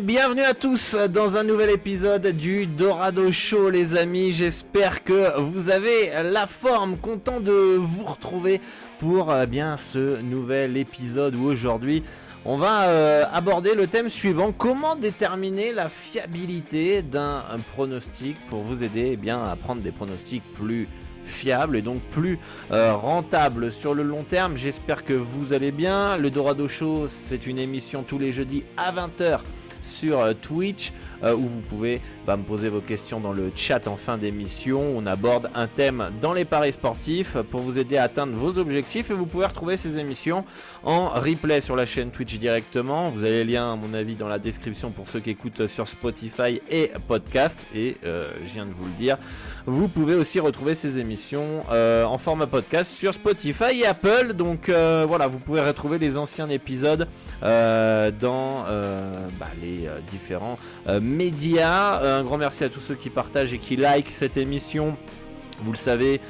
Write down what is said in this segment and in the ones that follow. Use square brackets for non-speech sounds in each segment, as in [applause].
Bienvenue à tous dans un nouvel épisode du Dorado Show les amis, j'espère que vous avez la forme, content de vous retrouver pour euh, bien ce nouvel épisode où aujourd'hui on va euh, aborder le thème suivant, comment déterminer la fiabilité d'un pronostic pour vous aider eh bien, à prendre des pronostics plus fiables et donc plus euh, rentables sur le long terme. J'espère que vous allez bien. Le Dorado Show, c'est une émission tous les jeudis à 20h sur euh, Twitch euh, où vous pouvez bah, me poser vos questions dans le chat en fin d'émission. On aborde un thème dans les paris sportifs pour vous aider à atteindre vos objectifs et vous pouvez retrouver ces émissions en replay sur la chaîne Twitch directement. Vous avez les liens à mon avis dans la description pour ceux qui écoutent sur Spotify et podcast et euh, je viens de vous le dire. Vous pouvez aussi retrouver ces émissions en format podcast sur Spotify et Apple. Donc voilà, vous pouvez retrouver les anciens épisodes dans bah, les différents médias. Un grand merci à tous ceux qui partagent et qui like cette émission. Vous le savez,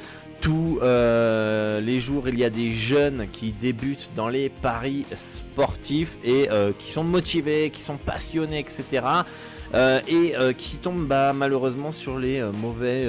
tous euh, les jours, il y a des jeunes qui débutent dans les paris sportifs et euh, qui sont motivés, qui sont passionnés, etc. Euh, et qui tombent bah, malheureusement sur les mauvais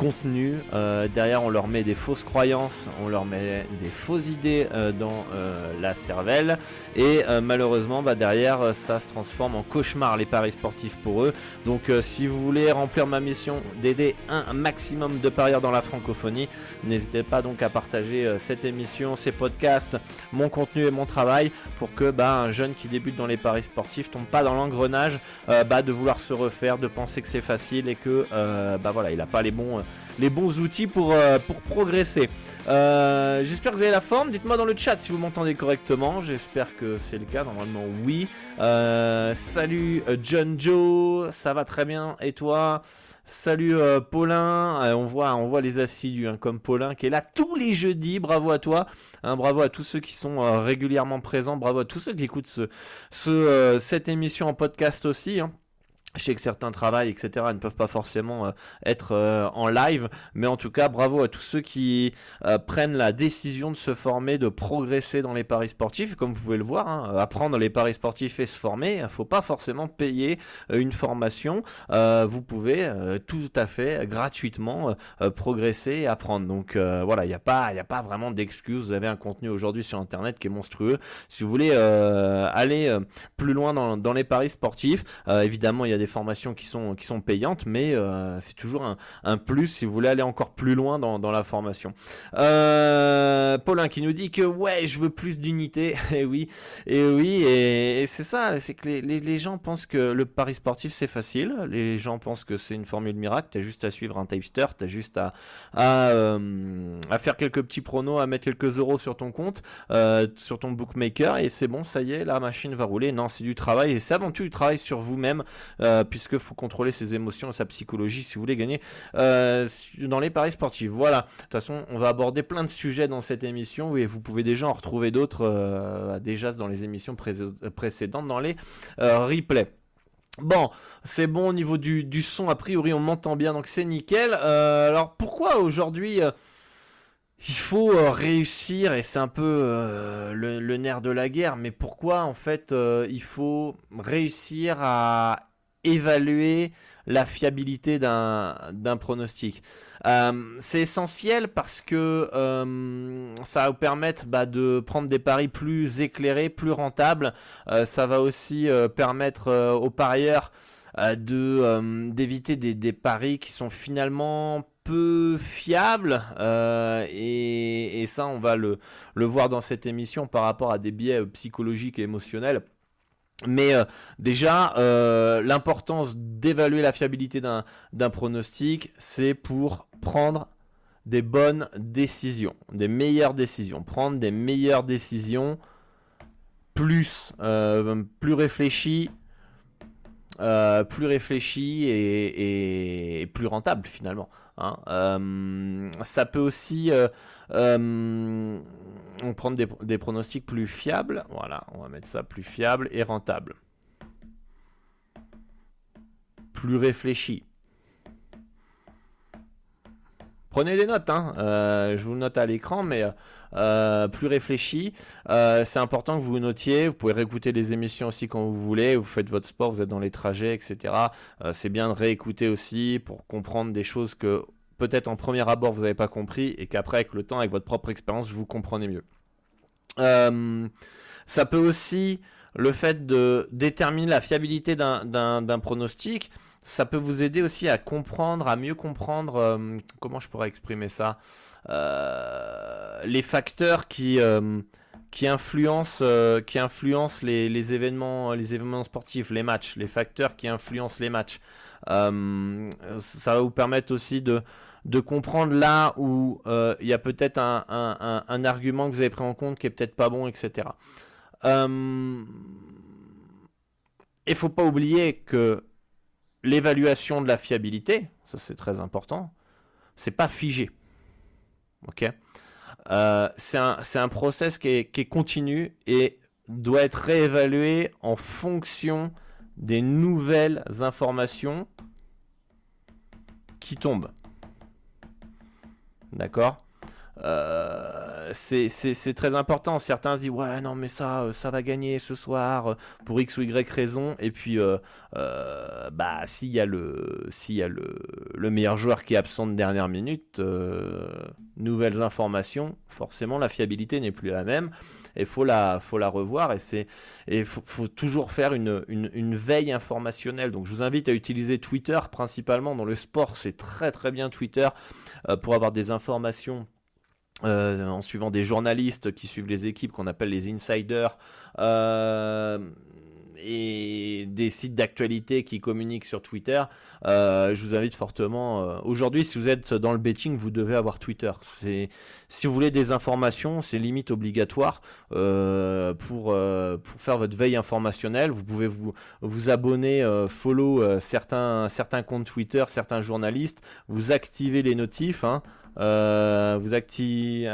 contenu. Euh, derrière, on leur met des fausses croyances, on leur met des fausses idées euh, dans euh, la cervelle. Et malheureusement, bah, derrière, ça se transforme en cauchemar les paris sportifs pour eux. Donc, si vous voulez remplir ma mission d'aider un maximum de parieurs dans la francophonie, n'hésitez pas donc à partager cette émission, ces podcasts, mon contenu et mon travail pour que bah, un jeune qui débute dans les paris sportifs tombe pas dans l'engrenage bah, de vouloir se refaire, de penser que c'est facile et que bah voilà, il n'a pas les bons les bons outils pour, euh, pour progresser. Euh, j'espère que vous avez la forme. Dites-moi dans le chat si vous m'entendez correctement. J'espère que c'est le cas. Normalement, oui. Euh, salut John Joe, ça va très bien. Et toi? Salut Paulin, on voit, on voit les assidus hein, comme Paulin qui est là tous les jeudis. Bravo à toi, hein, bravo à tous ceux qui sont régulièrement présents, bravo à tous ceux qui écoutent ce, cette émission en podcast aussi. Hein. Je sais que certains travaillent, etc., ne peuvent pas forcément euh, être euh, en live, mais en tout cas, bravo à tous ceux qui euh, prennent la décision de se former, de progresser dans les paris sportifs. Comme vous pouvez le voir, hein, apprendre les paris sportifs et se former, il ne faut pas forcément payer une formation. vous pouvez tout à fait gratuitement progresser et apprendre. Donc voilà, il n'y a pas, il a pas vraiment d'excuses. Vous avez un contenu aujourd'hui sur Internet qui est monstrueux. Si vous voulez aller plus loin dans, dans les paris sportifs, évidemment, il y a des formations qui sont, qui sont payantes, mais euh, c'est toujours un, un, plus si vous voulez aller encore plus loin dans, dans la formation. Euh, Paulin qui nous dit que ouais, je veux plus d'unité. [laughs] et oui, et oui, et, c'est ça, c'est que les, les, gens pensent que le pari sportif c'est facile. Les gens pensent que c'est une formule miracle. T'as juste à suivre un tipster, t'as juste à, à, euh, à, faire quelques petits pronos, à mettre quelques euros sur ton compte, sur ton bookmaker, et c'est bon, ça y est, la machine va rouler. Non, c'est du travail, et c'est avant tout du travail sur vous-même. Euh, puisque faut contrôler ses émotions sa psychologie si vous voulez gagner euh, dans les paris sportifs. Voilà. De toute façon, on va aborder plein de sujets dans cette émission et vous pouvez déjà en retrouver d'autres euh, déjà dans les émissions précédentes, dans les replays. Bon, c'est bon au niveau du, son, a priori on m'entend bien, donc c'est nickel. alors pourquoi aujourd'hui il faut réussir, et c'est un peu le, nerf de la guerre, mais pourquoi en fait il faut réussir à évaluer la fiabilité d'un pronostic. Euh, c'est essentiel parce que euh, ça va vous permettre bah, de prendre des paris plus éclairés, plus rentables. Euh, ça va aussi permettre aux parieurs de d'éviter des, des, paris qui sont finalement peu fiables et, ça on va le voir dans cette émission par rapport à des biais psychologiques et émotionnels mais euh, déjà, euh, l'importance d'évaluer la fiabilité d'un pronostic, c'est pour prendre des bonnes décisions, des meilleures décisions, prendre des meilleures décisions plus, euh, plus réfléchies, plus réfléchies et, plus rentables finalement. Hein. ça peut aussi on prend des, des, pronostics plus fiables. Voilà, on va mettre ça plus fiable et rentable. Plus réfléchi. Prenez des notes, hein. Euh, je vous note à l'écran, mais euh, plus réfléchi. Euh, c'est important que vous notiez. Vous pouvez réécouter les émissions aussi quand vous voulez. Vous faites votre sport, vous êtes dans les trajets, etc. c'est bien de réécouter aussi pour comprendre des choses que peut-être en premier abord vous n'avez pas compris et qu'après avec le temps, avec votre propre expérience, vous comprenez mieux. Euh, ça peut aussi, le fait de déterminer la fiabilité d'un pronostic, ça peut vous aider aussi à comprendre, à mieux comprendre, euh, comment je pourrais exprimer ça, euh, les facteurs qui, qui influencent, qui les, les, événements, les événements sportifs, les matchs, les facteurs qui influencent les matchs. ça va vous permettre aussi de de comprendre là où euh, il y a peut-être un, argument que vous avez pris en compte qui est peut-être pas bon, etc. Euh, il ne faut pas oublier que l'évaluation de la fiabilité, ça c'est très important, c'est pas figé. Ok? Euh, C'est un, process qui qui est continu et doit être réévalué en fonction des nouvelles informations qui tombent. D'accord? Euh, c'est très important. Certains disent ouais non mais ça euh, ça va gagner ce soir euh, pour x ou y raison et puis bah s'il y a le meilleur joueur qui est absent de dernière minute, nouvelles informations, forcément la fiabilité n'est plus la même et faut la faut la revoir et c'est et faut, toujours faire une, veille informationnelle. Donc je vous invite à utiliser Twitter principalement dans le sport, c'est très très bien Twitter pour avoir des informations euh, en suivant des journalistes qui suivent les équipes qu'on appelle les insiders euh, et des sites d'actualité qui communiquent sur Twitter. Euh, je vous invite fortement. Aujourd'hui, si vous êtes dans le betting, vous devez avoir Twitter. Si vous voulez des informations, c'est limite obligatoire pour faire votre veille informationnelle. Vous pouvez vous vous abonner, follow certains certains comptes Twitter, certains journalistes. Vous activez les notifs. Hein. Euh, vous activez,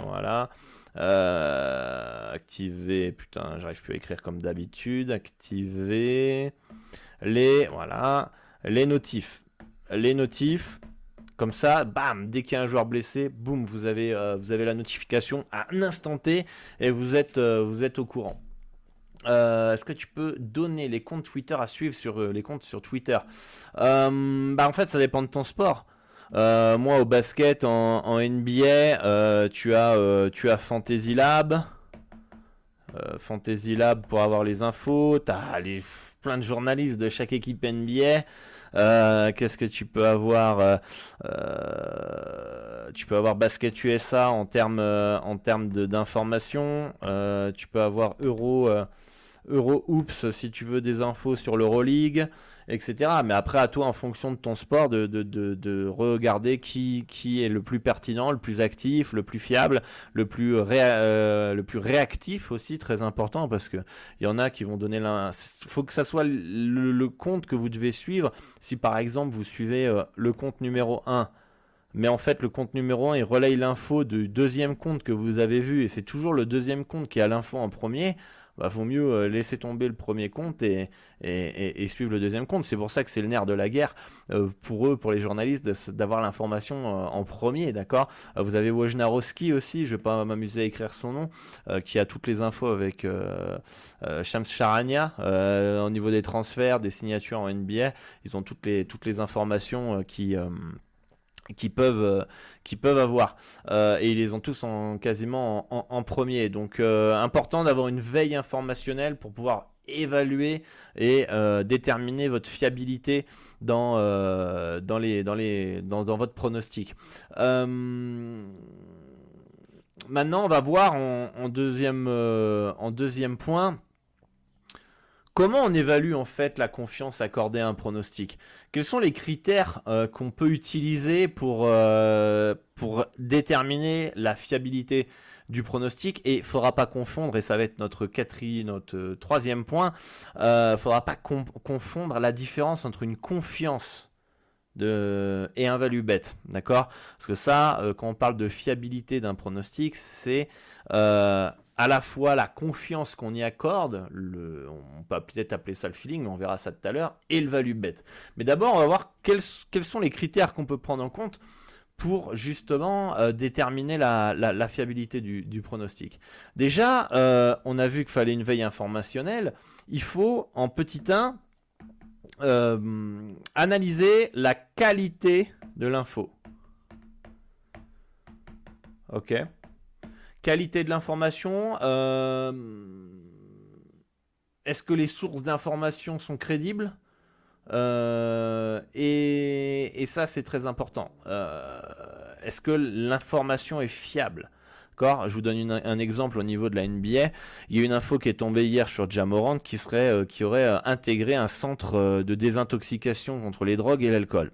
voilà. Euh, activez, putain, j'arrive plus à écrire comme d'habitude. Activez les, voilà, les notifs. Les notifs. Comme ça, bam, dès qu'il y a un joueur blessé, boum, vous avez, euh, vous avez la notification à un instant T et vous êtes, vous êtes au courant. Est-ce que tu peux donner les comptes Twitter à suivre sur les comptes sur Twitter? Bah en fait ça dépend de ton sport. Euh, moi, au basket, en, NBA, euh, tu as, euh, tu as Fantasy Lab. Fantasy Lab pour avoir les infos. Tu as les, plein de journalistes de chaque équipe NBA. Qu'est-ce que tu peux avoir Tu peux avoir Basket USA en termes d'informations. tu peux avoir Euro Euro Oops si tu veux des infos sur l'Euroleague etc. Mais après, à toi, en fonction de ton sport, de, de, de, regarder qui, qui est le plus pertinent, le plus actif, le plus fiable, le plus, euh, le plus réactif aussi, très important, parce qu'il y en a qui vont donner Il faut que ça soit le, compte que vous devez suivre. Si par exemple, vous suivez euh, le compte numéro 1, mais en fait le compte numéro 1 il relaye l'info du deuxième compte que vous avez vu et c'est toujours le deuxième compte qui a l'info en premier bah, vaut mieux euh, laisser tomber le premier compte et, et, suivre le deuxième compte. C'est pour ça que c'est le nerf de la guerre euh, pour eux, pour les journalistes, d'avoir l'information euh, en premier, d'accord? Vous avez Wojnarowski aussi, je vais pas m'amuser à écrire son nom, qui a toutes les infos avec Shams Charania au niveau des transferts, des signatures en NBA. Ils ont toutes les, toutes les informations qui qui peuvent euh, qui peuvent avoir. Euh, et ils les ont tous en quasiment en, premier. Donc euh, important d'avoir une veille informationnelle pour pouvoir évaluer et déterminer votre fiabilité dans dans les dans les dans, dans votre pronostic. Maintenant on va voir en, en deuxième en deuxième point Comment on évalue en fait la confiance accordée à un pronostic? Quels sont les critères euh, qu'on peut utiliser pour, euh, pour déterminer la fiabilité du pronostic? Et il faudra pas confondre, et ça va être notre quatrième, notre euh, troisième point, il faudra pas confondre la différence entre une confiance et un value bet, d'accord? Parce que ça, quand on parle de fiabilité d'un pronostic, c'est à la fois la confiance qu'on y accorde, on peut peut-être appeler ça le feeling, mais on verra ça tout à l'heure, et le value bet. Mais d'abord, on va voir quels, sont les critères qu'on peut prendre en compte pour justement euh, déterminer la, fiabilité du, pronostic. Déjà, euh, on a vu qu'il fallait une veille informationnelle. Il faut, en petit 1, euh, analyser la qualité de l'info. Ok Qualité de l'information. Euh, est-ce que les sources d'information sont crédibles euh, et, ça, c'est très important. Euh, est-ce que l'information est fiable? Je vous donne un exemple au niveau de la NBA. Il y a une info qui est tombée hier sur Jamorant qui serait, qui aurait intégré un centre de désintoxication contre les drogues et l'alcool.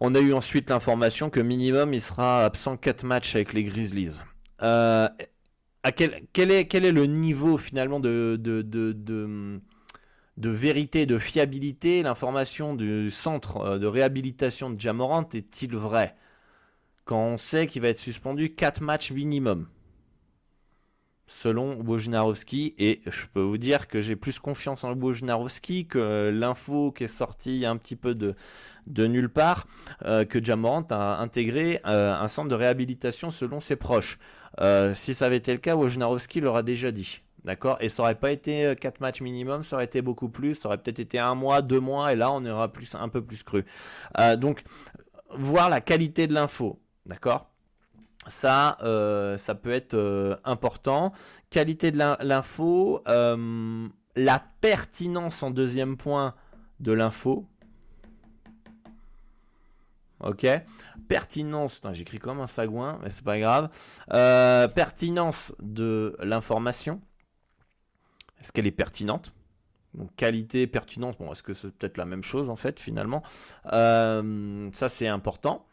On a eu ensuite l'information que minimum il sera absent 4 matchs avec les Grizzlies. Euh, à quel, est, le niveau finalement de, vérité, de fiabilité? L'information du centre euh, de réhabilitation de Jamorant est-il vrai? Quand on sait qu'il va être suspendu 4 matchs minimum selon Wojnarowski. Et je peux vous dire que j'ai plus confiance en Wojnarowski que l'info qui est sortie un petit peu de, de nulle part, euh, que Jamorant a intégré euh, un centre de réhabilitation selon ses proches. Euh, si ça avait été le cas, Wojnarowski l'aura déjà dit. D'accord? Et ça aurait pas été 4 matchs minimum, ça aurait été beaucoup plus, ça aurait peut-être été un mois, deux mois, et là on aura plus, un peu plus cru. donc, voir la qualité de l'info. D'accord? Ça, euh, ça peut être euh, important. Qualité de l'info, euh, la pertinence en deuxième point de l'info. Ok. Pertinence, j'écris comme un sagouin, mais c'est pas grave. pertinence de l'information. Est-ce qu'elle est pertinente? Donc qualité, pertinence, bon, est-ce que c'est peut-être la même chose en fait finalement? Ça c'est important.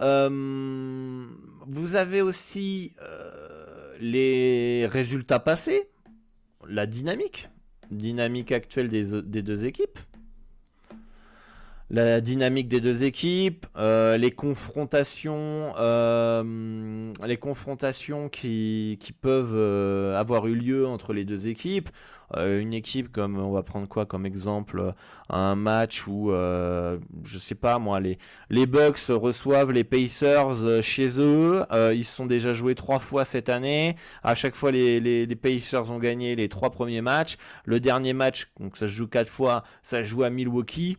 Euh, vous avez aussi euh, les résultats passés, la dynamique, dynamique actuelle des, deux équipes, la dynamique des deux équipes, euh, les confrontations, les confrontations qui, peuvent avoir eu lieu entre les deux équipes. Euh, une équipe comme on va prendre quoi comme exemple euh, un match où euh, je sais pas moi les les Bucks reçoivent les Pacers chez eux. Ils se sont déjà joués trois fois cette année. À chaque fois les, les, les, Pacers ont gagné les trois premiers matchs. Le dernier match donc ça se joue quatre fois ça se joue à Milwaukee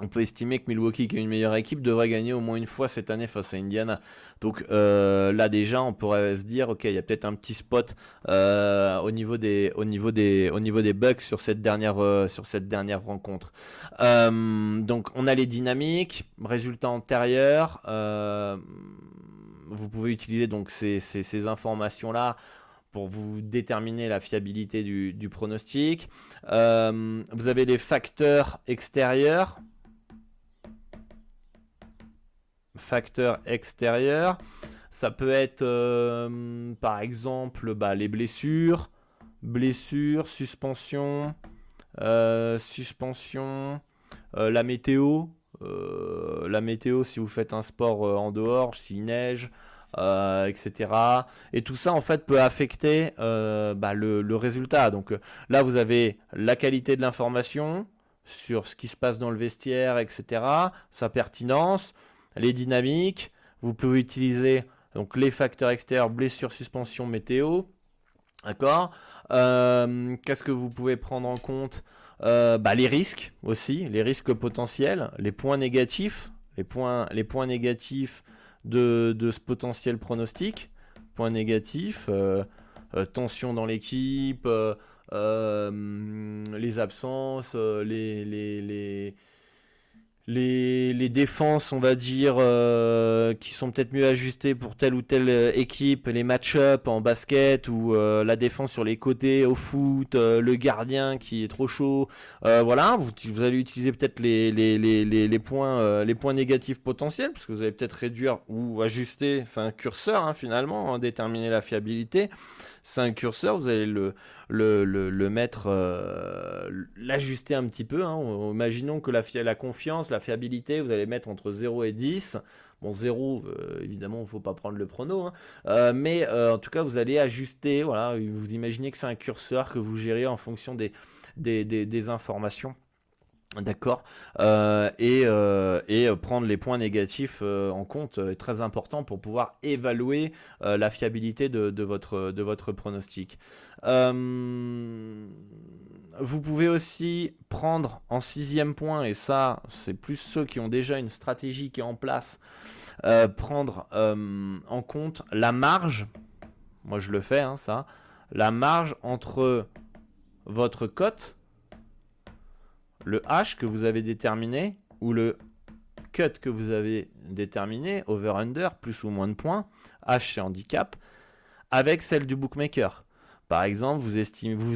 on peut estimer que Milwaukee, qui est une meilleure équipe, devrait gagner au moins une fois cette année face à Indiana. Donc euh, là déjà, on pourrait se dire, ok, il y a peut-être un petit spot euh, au niveau des, au niveau des, au Bucks sur cette dernière, euh, rencontre. donc on a les dynamiques, résultats antérieurs. vous pouvez utiliser donc ces, informations là pour vous déterminer la fiabilité du pronostic. vous avez les facteurs extérieurs facteurs extérieurs. Ça peut être euh, par exemple bah, les blessures, blessures, suspension, euh, suspension, euh, la météo. la météo si vous faites un sport en dehors, s'il neige, etc. Et tout ça en fait peut affecter bah, le, résultat. Donc là vous avez la qualité de l'information sur ce qui se passe dans le vestiaire, etc. Sa pertinence, les dynamiques. Vous pouvez utiliser donc les facteurs extérieurs, blessures, suspension, météo. D'accord? Euh, Qu'est-ce que vous pouvez prendre en compte? Euh, bah, Les risques aussi, les risques potentiels, les points négatifs, les points, les points négatifs de, ce potentiel pronostic. Points négatifs, euh, tension dans l'équipe, les absences, les, les les, les, défenses, on va dire, euh, qui sont peut-être mieux ajustées pour telle ou telle euh, équipe, les match-up en basket ou euh, la défense sur les côtés au foot, le gardien qui est trop chaud. voilà, vous, allez utiliser peut-être les, points, les points négatifs potentiels, parce que vous allez peut-être réduire ou ajuster, c'est un curseur hein, finalement, hein, déterminer la fiabilité. C'est un curseur, vous allez le, le, le, mettre, l'ajuster un petit peu. Hein. Imaginons que la, confiance, la fiabilité, vous allez mettre entre 0 et 10. Bon, 0, euh, évidemment, il ne faut pas prendre le prono. Hein. Euh, mais euh, en tout cas, vous allez ajuster. Voilà, vous imaginez que c'est un curseur que vous gérez en fonction des, informations. D'accord et, et, prendre les points négatifs en compte est très important pour pouvoir évaluer la fiabilité de, votre, pronostic. Vous pouvez aussi prendre en sixième point, et ça, c'est plus ceux qui ont déjà une stratégie qui est en place, euh, prendre euh, en compte la marge. Moi, je le fais, hein, ça. La marge entre votre cote, le H que vous avez déterminé, ou le cut que vous avez déterminé, over-under, plus ou moins de points, H c'est handicap, avec celle du bookmaker. Par exemple, vous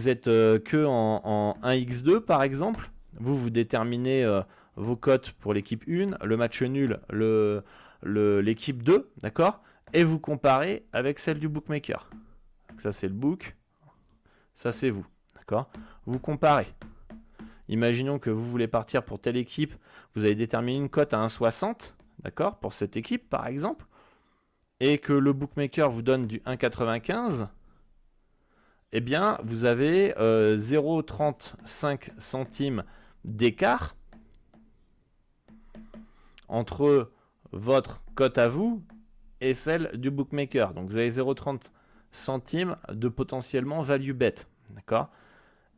êtes euh, que en, 1x2 par exemple, vous vous déterminez euh, vos cotes pour l'équipe 1, le match nul, l'équipe 2, d'accord? Et vous comparez avec celle du bookmaker. Ça c'est le book, ça c'est vous, d'accord? Vous comparez. Imaginons que vous voulez partir pour telle équipe, vous avez déterminé une cote à 1,60, d'accord Pour cette équipe par exemple, et que le bookmaker vous donne du 1,95 eh bien, vous avez 0,35 euh, centimes d'écart entre votre cote à vous et celle du bookmaker. Donc, vous avez 0,30 centimes de potentiellement value bet. D'accord?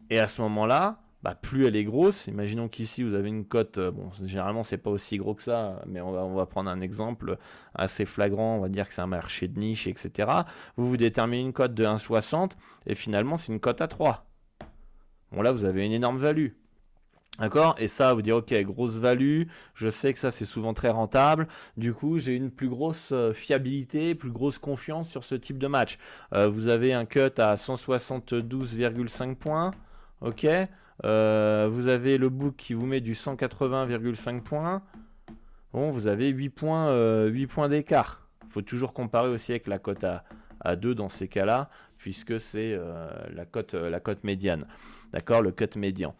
Et à ce moment-là, bah, plus elle est grosse, imaginons qu'ici vous avez une cote, euh, bon généralement c'est pas aussi gros que ça, mais on va, prendre un exemple assez flagrant, on va dire que c'est un marché de niche, etc. Vous vous déterminez une cote de 1,60 et finalement c'est une cote à 3. Bon là vous avez une énorme value. D'accord? Et ça, vous dire, ok, grosse value, je sais que ça c'est souvent très rentable, du coup j'ai une plus grosse euh, fiabilité, plus grosse confiance sur ce type de match. Euh, vous avez un cut à 172,5 points, ok? Euh, vous avez le book qui vous met du 180,5 points. Bon, vous avez 8 points, 8 euh, points d'écart. Il faut toujours comparer aussi avec la cote à, à 2 dans ces cas-là, puisque c'est euh, la cote médiane. D'accord, le cut médian.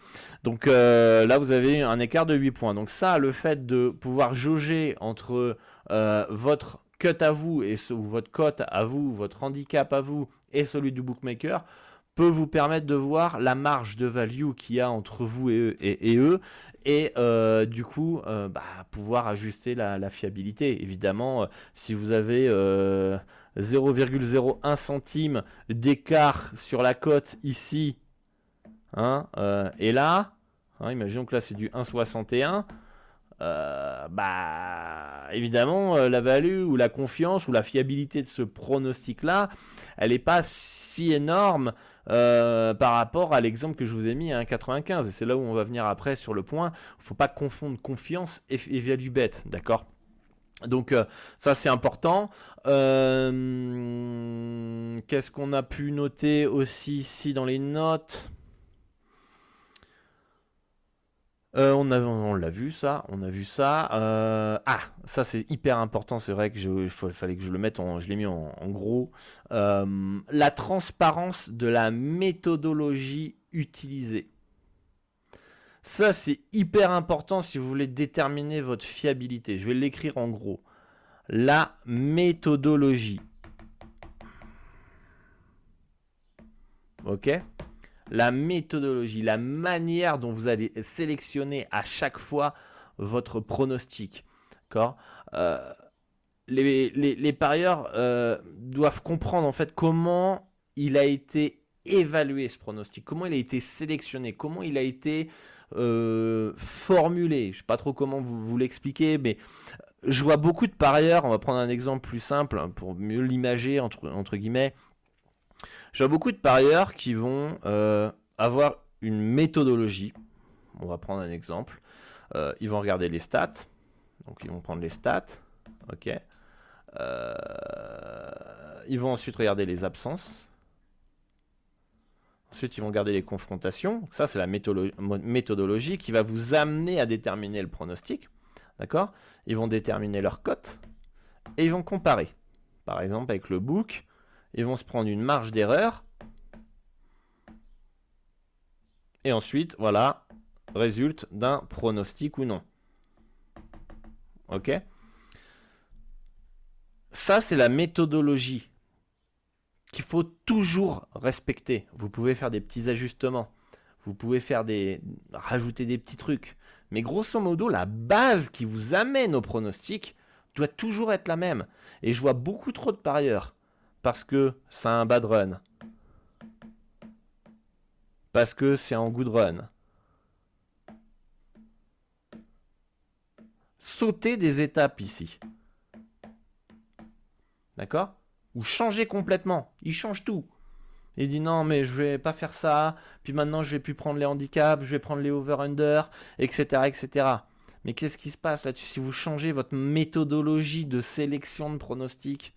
Donc là, vous avez un écart de 8 points. Donc ça, le fait de pouvoir jauger entre votre cut à vous et votre cote à vous, votre handicap à vous et celui du bookmaker, peut vous permettre de voir la marge de value qu'il y a entre vous et eux et, eux, et euh, du coup euh, bah, pouvoir ajuster la, fiabilité. Évidemment, euh, si vous avez 0,01 centime d'écart sur la cote ici, hein, et là, hein, imaginons que là c'est du 1,61. bah évidemment la value ou la confiance ou la fiabilité de ce pronostic là elle n'est pas si énorme euh, par rapport à l'exemple que je vous ai mis à 1,95. Et c'est là où on va venir après sur le point. Il ne faut pas confondre confiance et, value bet, d'accord? Donc euh, ça c'est important. Euh, qu'est-ce qu'on a pu noter aussi ici dans les notes? Euh, on, l'a vu ça, on a vu ça. Euh, ah, ça c'est hyper important, c'est vrai que fallait que je le mette, en, je l'ai mis en, gros. Euh, la transparence de la méthodologie utilisée. Ça c'est hyper important si vous voulez déterminer votre fiabilité. Je vais l'écrire en gros. la méthodologie. Ok? La méthodologie, la manière dont vous allez sélectionner à chaque fois votre pronostic. Euh, les, parieurs euh, doivent comprendre en fait comment il a été évalué ce pronostic, comment il a été sélectionné, comment il a été euh, formulé. Je ne sais pas trop comment vous, vous l'expliquer, mais je vois beaucoup de parieurs. On va prendre un exemple plus simple pour mieux l'imager entre guillemets. Je vois beaucoup de parieurs qui vont euh, avoir une méthodologie. On va prendre un exemple. ils vont regarder les stats. Donc ils vont prendre les stats. Ok. Euh, ils vont ensuite regarder les absences. Ensuite, ils vont regarder les confrontations. Ça, c'est la méthodologie qui va vous amener à déterminer le pronostic. D'accord? Ils vont déterminer leur cote et ils vont comparer. Par exemple, avec le book, ils vont se prendre une marge d'erreur. Et ensuite, voilà, résulte d'un pronostic ou non. Ok? Ça, c'est la méthodologie qu'il faut toujours respecter. Vous pouvez faire des petits ajustements. Vous pouvez faire des rajouter des petits trucs. Mais grosso modo, la base qui vous amène au pronostic doit toujours être la même. Et je vois beaucoup trop de parieurs parce que a un bad run. Parce que c'est un good run. Sauter des étapes ici. D'accord? Ou changer complètement. Il change tout. Il dit non, mais je vais pas faire ça. Puis maintenant, je vais plus prendre les handicaps, je vais prendre les over-under, etc., etc. Mais qu'est-ce qui se passe là-dessus? Si vous changez votre méthodologie de sélection de pronostics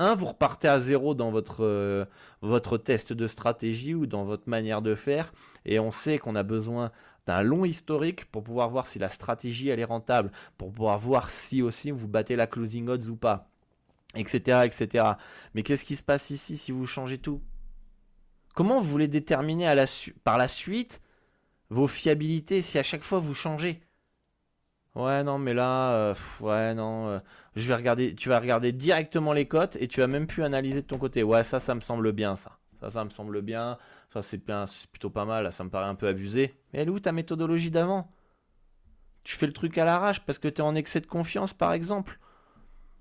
Vous repartez à zéro dans votre, euh, votre test de stratégie ou dans votre manière de faire. Et on sait qu'on a besoin d'un long historique pour pouvoir voir si la stratégie elle est rentable, pour pouvoir voir si aussi vous battez la closing odds ou pas etc., etc. Mais qu'est-ce qui se passe ici si vous changez tout? Comment vous voulez déterminer par la suite vos fiabilités si à chaque fois vous changez? Ouais, non, mais là, euh, ouais, non, euh, je vais regarder, tu vas regarder directement les cotes et tu vas même plus analyser de ton côté. Ouais, ça, ça me semble bien, ça. Ça, ça me semble bien. Ça, c'est plutôt pas mal. ça me paraît un peu abusé. Mais elle est où ta méthodologie d'avant? Tu fais le truc à l'arrache parce que tu es en excès de confiance, par exemple?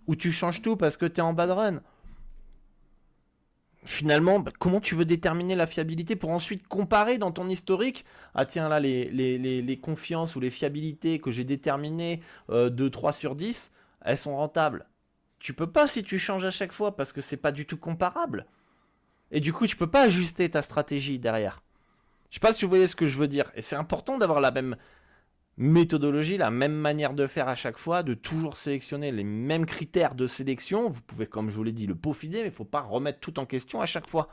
Ou tu changes tout parce que tu es en bad run? Finalement, bah, comment tu veux déterminer la fiabilité pour ensuite comparer dans ton historique? Ah tiens là, les, confiances ou les fiabilités que j'ai déterminées euh, de 3 sur 10, elles sont rentables. Tu peux pas si tu changes à chaque fois parce que c'est pas du tout comparable. Et du coup, tu peux pas ajuster ta stratégie derrière. Je sais pas si vous voyez ce que je veux dire. Et c'est important d'avoir la même méthodologie, la même manière de faire à chaque fois, de toujours sélectionner les mêmes critères de sélection. Vous pouvez, comme je vous l'ai dit, le peaufiner, mais il ne faut pas remettre tout en question à chaque fois.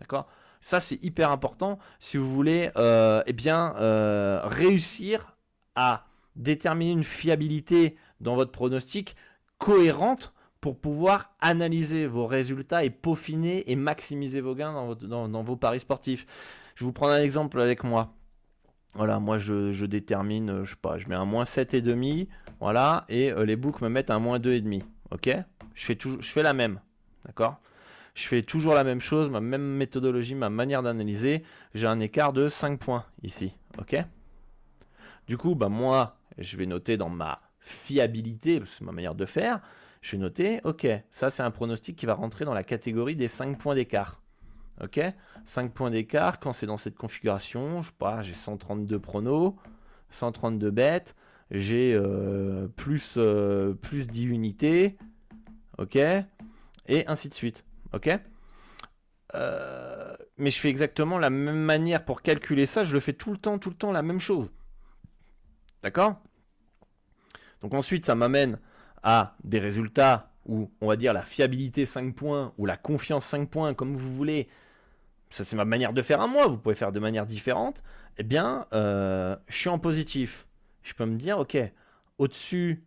D'accord? Ça, c'est hyper important si vous voulez euh, eh bien, euh, réussir à déterminer une fiabilité dans votre pronostic cohérente pour pouvoir analyser vos résultats et peaufiner et maximiser vos gains dans, dans vos paris sportifs. Je vous prends un exemple avec moi. Voilà, moi je, détermine, euh, je sais pas, je mets un moins 7,5, voilà, et euh, les books me mettent un moins 2,5. Ok? Je fais, je fais la même. D'accord? Je fais toujours la même chose, ma même méthodologie, ma manière d'analyser. J'ai un écart de 5 points ici. Ok? Du coup, bah, moi, je vais noter dans ma fiabilité, c'est ma manière de faire, je vais noter, ok, ça c'est un pronostic qui va rentrer dans la catégorie des 5 points d'écart. Ok 5 points d'écart. Quand c'est dans cette configuration, je sais j'ai 132 pronos, 132 bêtes, j'ai euh, plus, euh, plus 10 unités. Ok Et ainsi de suite. Ok euh, mais je fais exactement la même manière pour calculer ça. Je le fais tout le temps, tout le temps la même chose. D'accord? Donc ensuite, ça m'amène à des résultats où on va dire la fiabilité 5 points ou la confiance 5 points, comme vous voulez, ça c'est ma manière de faire à moi, vous pouvez faire de manière différente, eh bien, euh, je suis en positif. Je peux me dire, ok, au-dessus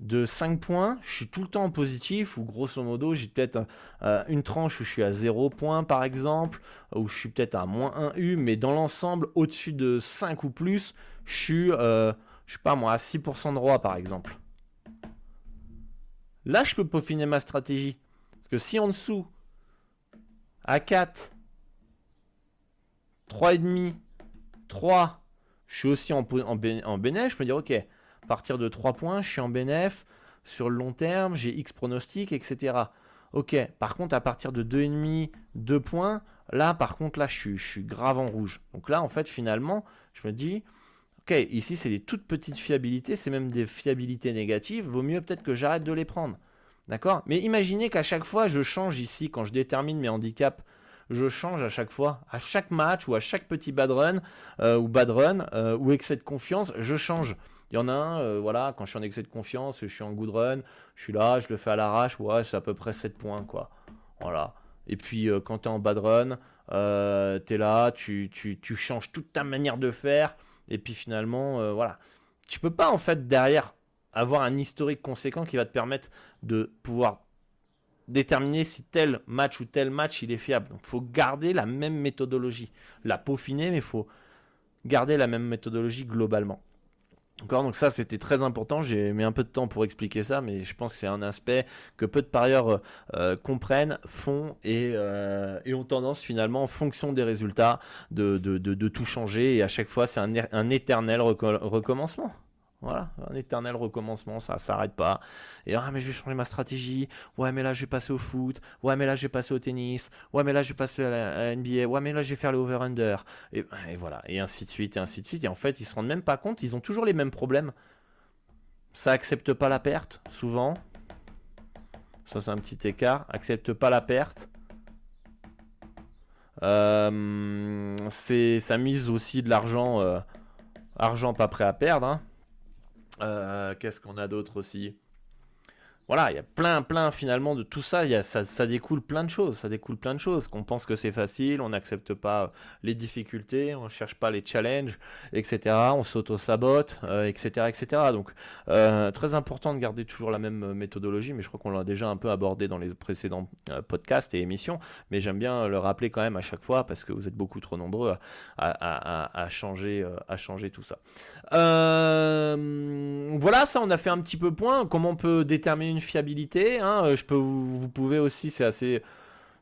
de 5 points, je suis tout le temps en positif, ou grosso modo, j'ai peut-être euh, une tranche où je suis à 0 points par exemple, où je suis peut-être à moins 1 U, mais dans l'ensemble, au-dessus de 5 ou plus, je suis, euh, je sais pas moi, à 6% de roi par exemple. Là, je peux peaufiner ma stratégie. Parce que si en dessous, à 4, 3,5, 3, je suis aussi en, en, je peux dire, ok, à partir de 3 points, je suis en bénéf, sur le long terme, j'ai X pronostics, etc. Ok, par contre, à partir de 2,5, 2 points, là, par contre, là, je suis grave en rouge. Donc là, en fait, finalement, je me dis, ok, ici, c'est des toutes petites fiabilités, c'est même des fiabilités négatives, vaut mieux peut-être que j'arrête de les prendre. D'accord? Mais imaginez qu'à chaque fois, je change ici, quand je détermine mes handicaps, je change à chaque fois, à chaque match ou à chaque petit bad run euh, ou bad run euh, ou excès de confiance, je change. Il y en a un, euh, voilà, quand je suis en excès de confiance, je suis en good run, je suis là, je le fais à l'arrache, ouais, c'est à peu près 7 points, quoi. Voilà. Et puis quand tu es en bad run, tu es là, tu, tu, tu, changes toute ta manière de faire, et puis finalement, voilà. Tu peux pas, en fait, derrière, avoir un historique conséquent qui va te permettre de pouvoir déterminer si tel match ou tel match il est fiable. Donc il faut garder la même méthodologie. La peaufiner, mais il faut garder la même méthodologie globalement. Encore, donc ça c'était très important, j'ai mis un peu de temps pour expliquer ça, mais je pense que c'est un aspect que peu de parieurs euh, euh, comprennent, font euh, et, ont tendance finalement en fonction des résultats de, tout changer et à chaque fois c'est un, un éternel recommencement. Voilà, un éternel recommencement, ça s'arrête pas. Et ah mais je vais changer ma stratégie. Ouais mais là je vais passer au foot. Ouais mais là je vais au tennis. Ouais mais là je vais passer à la, NBA. Ouais mais là je vais faire le over-under. Et, voilà, et ainsi de suite, et ainsi de suite. Et en fait ils se rendent même pas compte, ils ont toujours les mêmes problèmes. Ça accepte pas la perte, souvent. Ça c'est un petit écart. Accepte pas la perte. Euh, c'est ça mise aussi de l'argent, euh, argent pas prêt à perdre. Hein. Euh, qu'est-ce qu'on a d'autre aussi? Voilà, il y a plein, plein finalement de tout ça, y a, ça, ça, découle plein de choses, ça découle plein de choses, qu'on pense que c'est facile, on n'accepte pas les difficultés, on ne cherche pas les challenges, etc., on s'auto-sabote, euh, etc., etc. Donc, euh, très important de garder toujours la même méthodologie, mais je crois qu'on l'a déjà un peu abordé dans les précédents euh, podcasts et émissions, mais j'aime bien le rappeler quand même à chaque fois, parce que vous êtes beaucoup trop nombreux à, à, changer, à changer tout ça. voilà, ça on a fait un petit peu point, comment on peut déterminer une fiabilité. Hein. Euh, je peux, vous pouvez aussi, c'est assez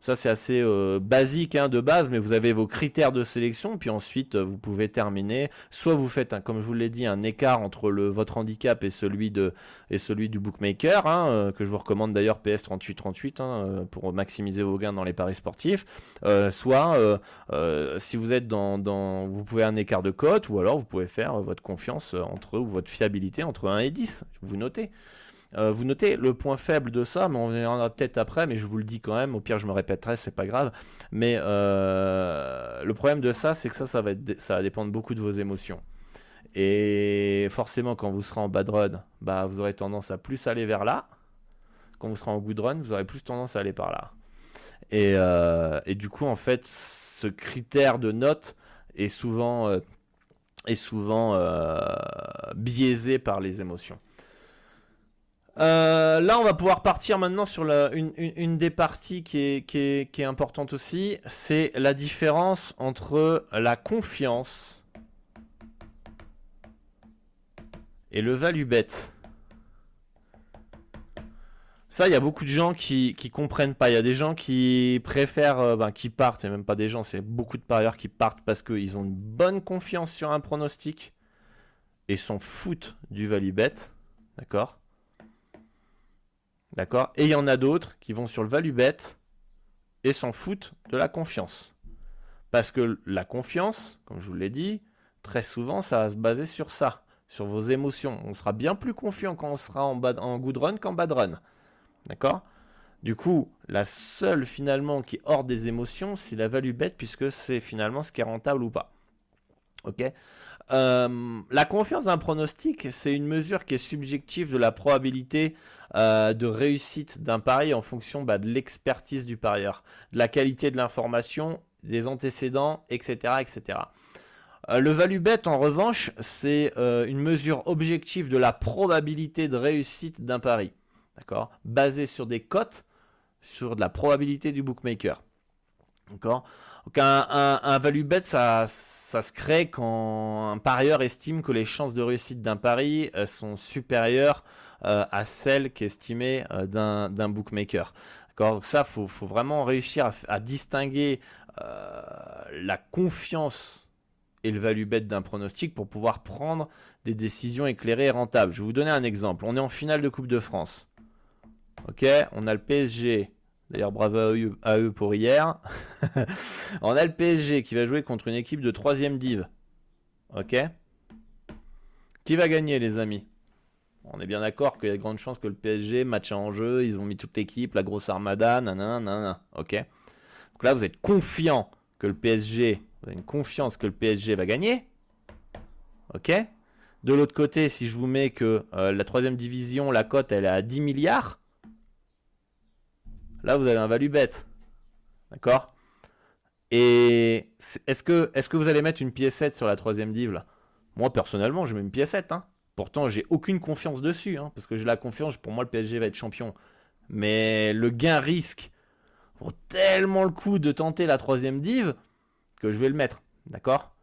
ça, c'est assez euh, basique hein, de base, mais vous avez vos critères de sélection, puis ensuite, euh, vous pouvez terminer. Soit vous faites, un, comme je vous l'ai dit, un écart entre le, votre handicap et celui, de, et celui du bookmaker, hein, que je vous recommande d'ailleurs PS 3838 hein, pour maximiser vos gains dans les paris sportifs. soit, si vous êtes dans, dans, vous pouvez un écart de cote, ou alors vous pouvez faire votre confiance entre, ou votre fiabilité entre 1 et 10. Vous notez. Euh, vous notez le point faible de ça, mais on verra peut-être après, mais je vous le dis quand même, au pire je me répéterai, c'est pas grave. Mais euh, le problème de ça, c'est que ça, ça va, dépendre beaucoup de vos émotions. Et forcément, quand vous serez en bad run, bah, vous aurez tendance à plus aller vers là. Quand vous serez en good run, vous aurez plus tendance à aller par là. Et, euh, du coup, en fait, ce critère de note est souvent biaisé par les émotions. Euh, là, on va pouvoir partir maintenant sur une, des parties qui est, importante aussi. C'est la différence entre la confiance et le value bet. Ça, il y a beaucoup de gens qui, comprennent pas. Il y a des gens qui préfèrent, euh, ben, qui partent, et même pas des gens, c'est beaucoup de parieurs qui partent parce qu'ils ont une bonne confiance sur un pronostic et s'en foutent du value bet. D'accord? D'accord? Et il y en a d'autres qui vont sur le value bet et s'en foutent de la confiance. Parce que la confiance, comme je vous l'ai dit, très souvent, ça va se baser sur ça, sur vos émotions. On sera bien plus confiant quand on sera en, bad, en good run qu'en bad run. D'accord? Du coup, la seule finalement qui est hors des émotions, c'est la value bet, puisque c'est finalement ce qui est rentable ou pas. Ok? Euh, La confiance d'un pronostic, c'est une mesure qui est subjective de la probabilité euh, de réussite d'un pari en fonction bah, de l'expertise du parieur, de la qualité de l'information, des antécédents, etc. etc. Euh, le value bet, en revanche, c'est une mesure objective de la probabilité de réussite d'un pari. D'accord Basé sur des cotes, sur de la probabilité du bookmaker. D'accord Donc un, value bet, ça, ça se crée quand un parieur estime que les chances de réussite d'un pari euh, sont supérieures euh, à celles qu'estimait euh, d'un bookmaker. Donc ça, faut, faut vraiment réussir à, distinguer la confiance et le value bet d'un pronostic pour pouvoir prendre des décisions éclairées et rentables. Je vais vous donner un exemple. On est en finale de Coupe de France. On a le PSG D'ailleurs, bravo à eux, pour hier. on a le PSG qui va jouer contre une équipe de 3 div. Ok Qui va gagner, les amis? On est bien d'accord qu'il y a de grandes chances que le PSG, match en jeu, ils ont mis toute l'équipe, la grosse armada, nanana, nanana. Ok Donc là, vous êtes confiant que le PSG, vous avez une confiance que le PSG va gagner. Ok De l'autre côté, si je vous mets que euh, la troisième division, la cote, elle est à 10 milliards Là, vous avez un value bet. D'accord? Et est-ce que, est que vous allez mettre une piècette sur la troisième div Moi, personnellement, je mets une piècette. Hein. Pourtant, j'ai aucune confiance dessus. Hein, parce que j'ai la confiance, pour moi, le PSG va être champion. Mais le gain-risque vaut tellement le coup de tenter la troisième div que je vais le mettre. D'accord?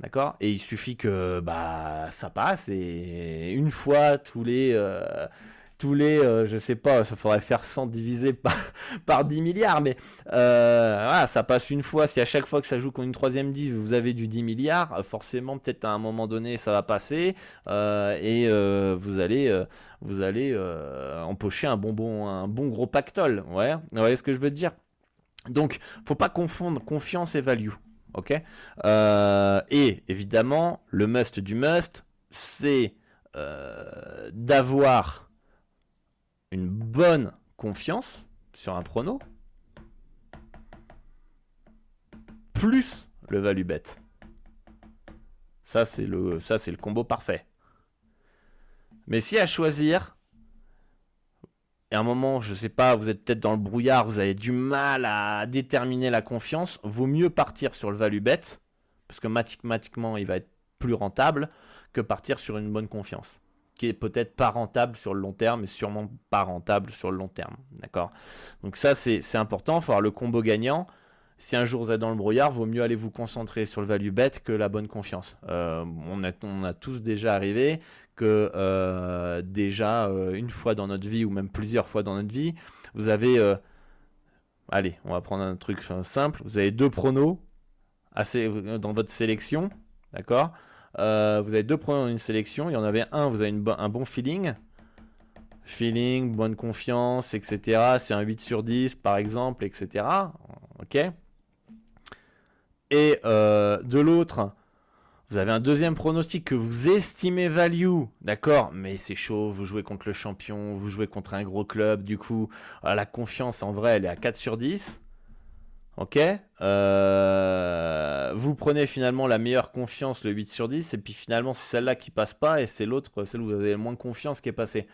D'accord? Et il suffit que bah ça passe et une fois tous les euh, tous les, euh, je sais pas, ça faudrait faire 100 divisé [laughs] par, par 10 milliards, mais euh, voilà, ça passe une fois. Si à chaque fois que ça joue contre une troisième div, vous avez du 10 milliards, euh, forcément, peut-être à un moment donné, ça va passer et vous allez, vous allez empocher un bon, un bon gros pactole. Ouais, vous voyez ce que je veux dire? Donc, faut pas confondre confiance et value. Ok? Et évidemment, le must du must, c'est d'avoir une bonne confiance sur un prono, plus le value bet. Ça, c'est le, ça, c'est le combo parfait. Mais si à choisir, et à un moment, je sais pas, vous êtes peut-être dans le brouillard, vous avez du mal à déterminer la confiance, vaut mieux partir sur le value bet, parce que mathématiquement, il va être plus rentable, que partir sur une bonne confiance qui est peut-être pas rentable sur le long terme, mais sûrement pas rentable sur le long terme. D'accord? Donc ça, c'est important. Il faut avoir le combo gagnant. Si un jour vous êtes dans le brouillard, vaut mieux aller vous concentrer sur le value bet que la bonne confiance. Euh, on, a, tous déjà arrivé que euh, déjà euh, une fois dans notre vie ou même plusieurs fois dans notre vie, vous avez, allez, on va prendre un truc simple. Vous avez deux pronos dans votre sélection, d'accord? Euh, vous avez deux pronos dans une sélection. Il y en avait un, vous avez un bon feeling. Feeling, bonne confiance, etc. C'est un 8 sur 10 par exemple, etc. Ok Et euh, de l'autre, vous avez un deuxième pronostic que vous estimez value, d'accord, mais c'est chaud, vous jouez contre le champion, vous jouez contre un gros club, du coup, euh, la confiance en vrai, elle est à 4 sur 10. Ok euh, Vous prenez finalement la meilleure confiance, le 8 sur 10, et puis finalement c'est celle-là qui passe pas, et c'est l'autre, celle où vous avez le moins confiance qui est passée.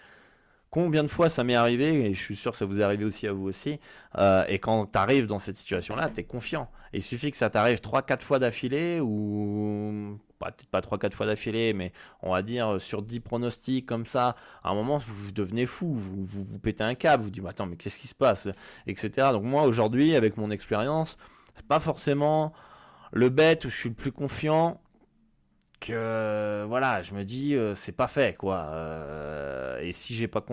Combien de fois ça m'est arrivé, et je suis sûr que ça vous est arrivé aussi à vous aussi, euh, et quand tu arrives dans cette situation-là, tu es confiant. il suffit que ça t'arrive 3-4 fois d'affilée, ou peut-être pas 3-4 fois d'affilée, mais on va dire euh, sur 10 pronostics comme ça, à un moment vous, devenez fou, vous, vous, pétez un câble, vous dites attends mais qu'est-ce qui se passe, etc. Donc moi aujourd'hui avec mon expérience, pas forcément le bête où je suis le plus confiant, que voilà, je me dis euh, c'est pas fait quoi. Euh, et si j'ai pas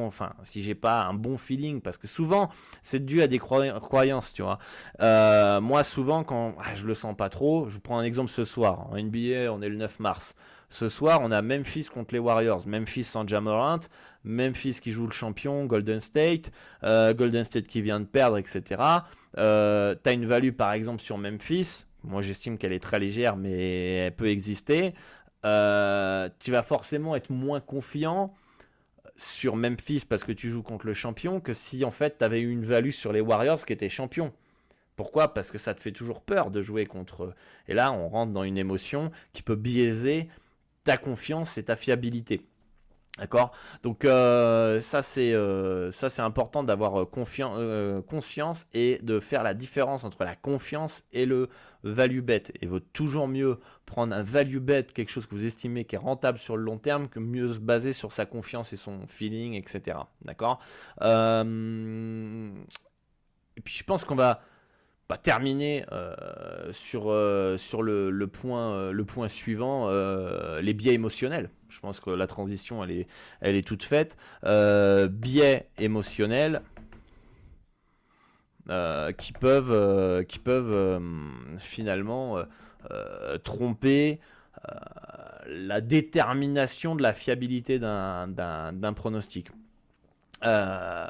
si j'ai pas un bon feeling, parce que souvent c'est dû à des croyances, tu vois. Euh, moi souvent quand ah, je le sens pas trop, je prends un exemple ce soir en NBA, on est le 9 mars. Ce soir, on a Memphis contre les Warriors, Memphis sans Jamorant, Memphis qui joue le champion, Golden State, Golden State qui vient de perdre, etc. Euh, T'as une value par exemple sur Memphis, moi j'estime qu'elle est très légère, mais elle peut exister. Euh, tu vas forcément être moins confiant sur Memphis parce que tu joues contre le champion que si en fait tu avais eu une value sur les Warriors qui étaient champions. Pourquoi? Parce que ça te fait toujours peur de jouer contre eux. Et là, on rentre dans une émotion qui peut biaiser ta confiance et ta fiabilité. D'accord? Donc euh, ça c'est euh, ça c'est important d'avoir conscience et de faire la différence entre la confiance et le value bet. Et vaut toujours mieux prendre un value bet, quelque chose que vous estimez qui est rentable sur le long terme, que mieux se baser sur sa confiance et son feeling, etc. D'accord? Et puis je pense qu'on va pas terminer sur, sur le, point, le point suivant, les biais émotionnels. Je pense que la transition, elle est, elle est toute faite. biais émotionnels. Qui peuvent, qui peuvent finalement tromper la détermination de la fiabilité d'un pronostic. Euh,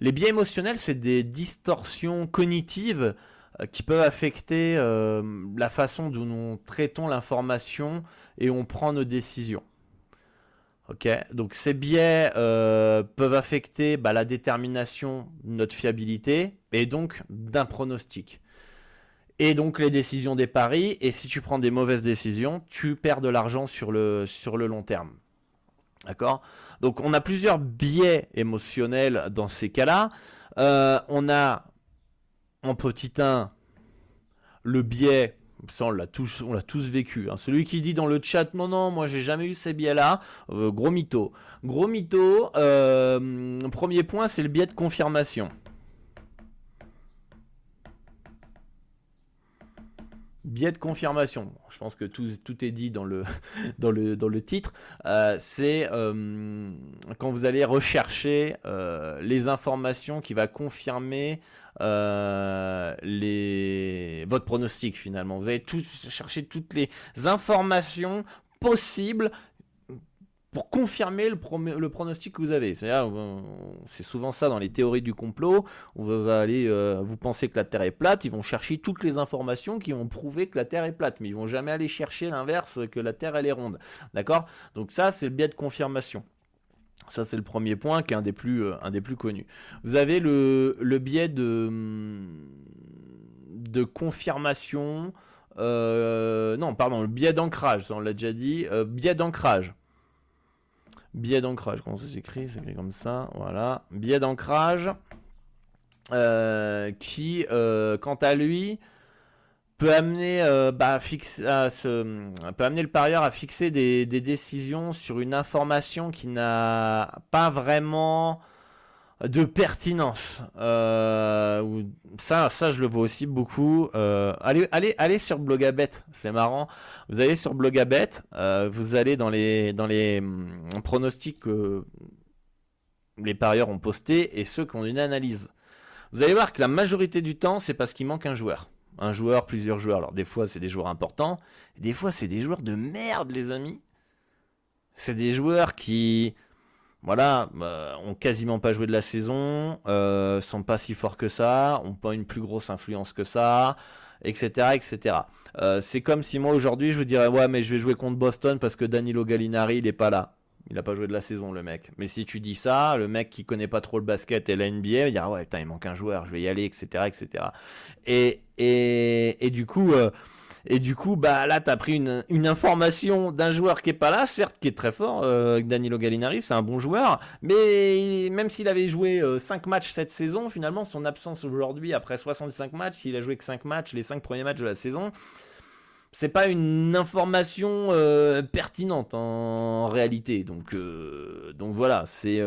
les biais émotionnels, c'est des distorsions cognitives euh, qui peuvent affecter euh, la façon dont nous traitons l'information et on prend nos décisions. Ok, donc ces biais peuvent affecter bah, la détermination de notre fiabilité et donc d'un pronostic et donc les décisions des paris. Et si tu prends des mauvaises décisions, tu perds de l'argent sur le, sur le long terme. D'accord? Donc on a plusieurs biais émotionnels dans ces cas-là. Euh, on a en petit 1 le biais, ça on l'a tous, vécu. Hein. Celui qui dit dans le chat non non moi j'ai jamais eu ces biais-là, euh, gros mytho. Gros mytho. Euh, premier point c'est le biais de confirmation. Biais de confirmation. Je pense que tout, est dit dans le, [laughs] dans le, dans le titre. Euh, c'est euh, quand vous allez rechercher euh, les informations qui va confirmer les, votre pronostic finalement. Vous allez tout, chercher toutes les informations possibles pour confirmer le, le, pronostic que vous avez. Euh, c'est souvent ça dans les théories du complot. Euh, vous pensez que la Terre est plate, ils vont chercher toutes les informations qui vont prouver que la Terre est plate, mais ils vont jamais aller chercher l'inverse, que la Terre elle est ronde. D'accord? Donc ça, c'est le biais de confirmation. Ça, c'est le premier point qui est un des plus, euh, un des plus connus. Vous avez le, biais de, de confirmation. non, pardon, le biais d'ancrage, on l'a déjà dit. biais d'ancrage. Biais d'ancrage, comment ça s'écrit C'est écrit comme ça, voilà. Biais d'ancrage euh, qui, euh, quant à lui, peut amener, euh, bah, peut amener le parieur à fixer des décisions sur une information qui n'a pas vraiment de pertinence. Euh, ça, ça, je le vois aussi beaucoup. Euh, allez, allez, allez sur Blogabet, c'est marrant. Vous allez sur Blogabet, euh, vous allez dans les, dans les hum, pronostics que les parieurs ont postés et ceux qui ont une analyse. Vous allez voir que la majorité du temps, c'est parce qu'il manque un joueur. Un joueur, plusieurs joueurs. Alors des fois, c'est des joueurs importants. Des fois, c'est des joueurs de merde, les amis. C'est des joueurs qui voilà, euh, ont quasiment pas joué de la saison, euh, sont pas si forts que ça, ont pas une plus grosse influence que ça, etc., etc. Euh, c'est comme si moi aujourd'hui je vous dirais ouais mais je vais jouer contre Boston parce que Danilo Gallinari il est pas là. Il a pas joué de la saison le mec. Mais si tu dis ça, le mec qui connaît pas trop le basket et la NBA il va dire ouais putain il manque un joueur, je vais y aller, etc., etc. Et et, et du coup euh, et du coup, bah là, t'as pris une, information d'un joueur qui est pas là, certes, qui est très fort. Euh, Danilo Gallinari, c'est un bon joueur, mais même s'il avait joué 5 euh, matchs cette saison, finalement, son absence aujourd'hui, après 65 matchs, il a joué que 5 matchs, les 5 premiers matchs de la saison, c'est pas une information euh, pertinente en réalité. Donc, donc voilà, c'est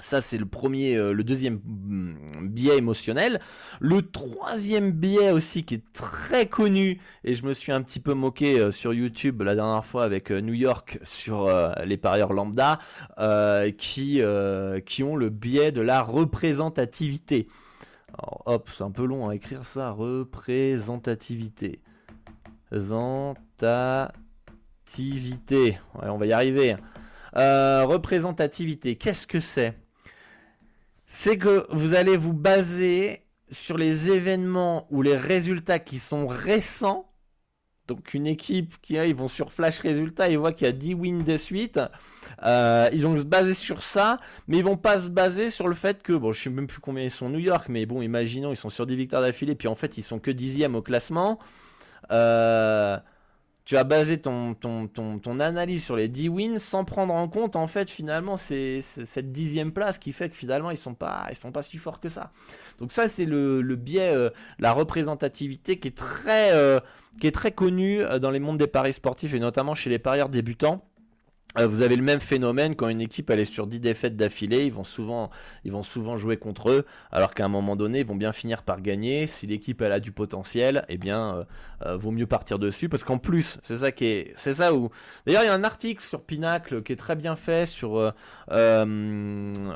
ça, c'est le premier, euh, le deuxième mm, biais émotionnel. Le troisième biais aussi qui est très connu, et je me suis un petit peu moqué euh, sur YouTube la dernière fois avec euh, New York sur les parieurs lambda, qui, qui ont le biais de la représentativité. Alors, hop, c'est un peu long à écrire ça. Représentativité. Représentativité. Ouais, on va y arriver. représentativité, qu'est-ce que c'est? C'est que vous allez vous baser sur les événements ou les résultats qui sont récents. Donc une équipe qui ils vont sur flash résultats, ils voient qu'il y a 10 wins de suite. Euh, ils vont se baser sur ça, mais ils vont pas se baser sur le fait que, bon, je sais même plus combien ils sont New York, mais bon, imaginons, ils sont sur 10 victoires d'affilée, puis en fait, ils sont que dixième au classement. Euh, tu as basé ton, ton, ton, analyse sur les 10 wins sans prendre en compte en fait finalement c'est cette dixième place qui fait que finalement ils sont sont pas si forts que ça. Donc ça c'est le, biais euh, la représentativité qui est très euh, qui est très connu euh, dans les mondes des paris sportifs et notamment chez les parieurs débutants. Euh, vous avez le même phénomène quand une équipe elle est sur 10 défaites d'affilée, ils vont souvent ils vont souvent jouer contre eux alors qu'à un moment donné, ils vont bien finir par gagner. Si l'équipe a du potentiel, eh bien euh, euh, vaut mieux partir dessus parce qu'en plus, c'est ça qui est c'est ça où D'ailleurs, il y a un article sur Pinacle qui est très bien fait sur ah,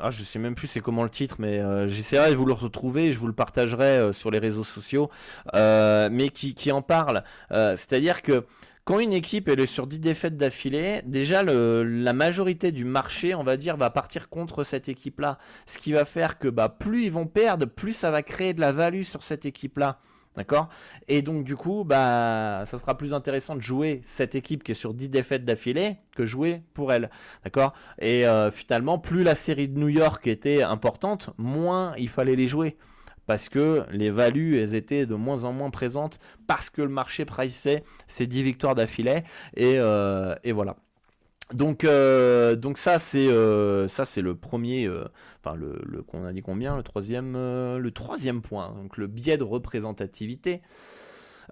je sais même plus c'est comment le titre mais j'essaierai de vous le retrouver et je vous le partagerai sur les réseaux sociaux mais qui qui en parle. c'est-à-dire que quand une équipe est sur 10 défaites d'affilée, déjà la majorité du marché, on va dire, va partir contre cette équipe-là. Ce qui va faire que bah, plus ils vont perdre, plus ça va créer de la value sur cette équipe-là. D'accord? Et donc du coup, bah, ça sera plus intéressant de jouer cette équipe qui est sur 10 défaites d'affilée que jouer pour elle. D'accord? Et euh, finalement, plus la série de New York était importante, moins il fallait les jouer parce que les values elles étaient de moins en moins présentes parce que le marché priceait ces 10 victoires d'affilée et, euh, voilà. Donc, euh, donc ça c'est euh, ça c'est le premier, enfin le, qu'on a dit combien le troisième le troisième point donc le biais de représentativité.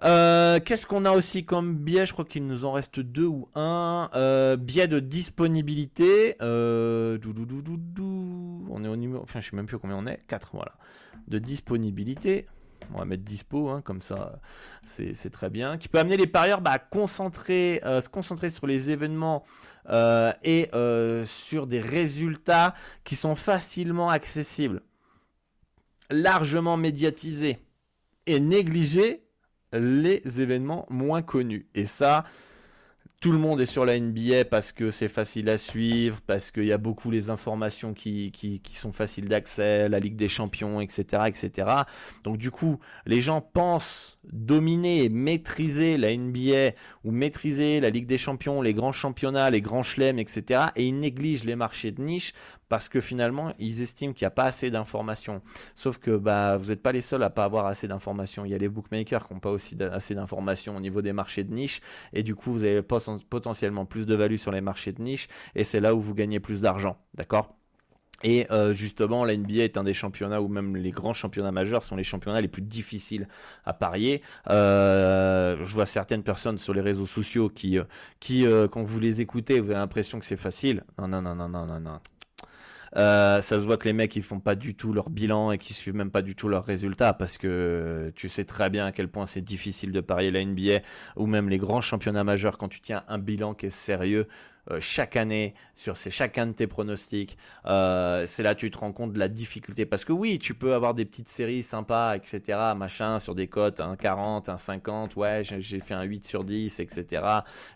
Qu'est-ce qu'on a aussi comme biais? Je crois qu'il nous en reste deux ou un. biais de disponibilité. on est au numéro. Enfin, je sais même plus combien on est. 4, voilà de disponibilité. On va mettre dispo, hein, comme ça c'est très bien. Qui peut amener les parieurs bah, à euh, se concentrer sur les événements euh, et euh, sur des résultats qui sont facilement accessibles, largement médiatisés et négliger les événements moins connus. Et ça, tout le monde est sur la NBA parce que c'est facile à suivre, parce qu'il y a beaucoup les informations qui, sont faciles d'accès, la Ligue des Champions, etc., etc. Donc du coup, les gens pensent dominer et maîtriser la NBA ou maîtriser la Ligue des Champions, les grands championnats, les grands chelems, etc. Et ils négligent les marchés de niche parce que finalement, ils estiment qu'il n'y a pas assez d'informations. Sauf que bah, vous n'êtes pas les seuls à pas avoir assez d'informations. Il y a les bookmakers qui n'ont pas aussi assez d'informations au niveau des marchés de niche, et du coup, vous avez potentiellement plus de value sur les marchés de niche, et c'est là où vous gagnez plus d'argent. D'accord? Et euh, justement, la NBA est un des championnats où même les grands championnats majeurs sont les championnats les plus difficiles à parier. Euh, je vois certaines personnes sur les réseaux sociaux qui, euh, qui quand vous les écoutez, vous avez l'impression que c'est facile. Non, non, non, non, non, non, non. Euh, ça se voit que les mecs ils font pas du tout leur bilan et qu'ils suivent même pas du tout leurs résultats parce que tu sais très bien à quel point c'est difficile de parier la NBA ou même les grands championnats majeurs quand tu tiens un bilan qui est sérieux euh, chaque année sur ces, chacun de tes pronostics. Euh, c'est là que tu te rends compte de la difficulté. Parce que oui, tu peux avoir des petites séries sympas, etc. Machin, sur des cotes, un 40, un 50. Ouais, j'ai fait un 8 sur 10, etc.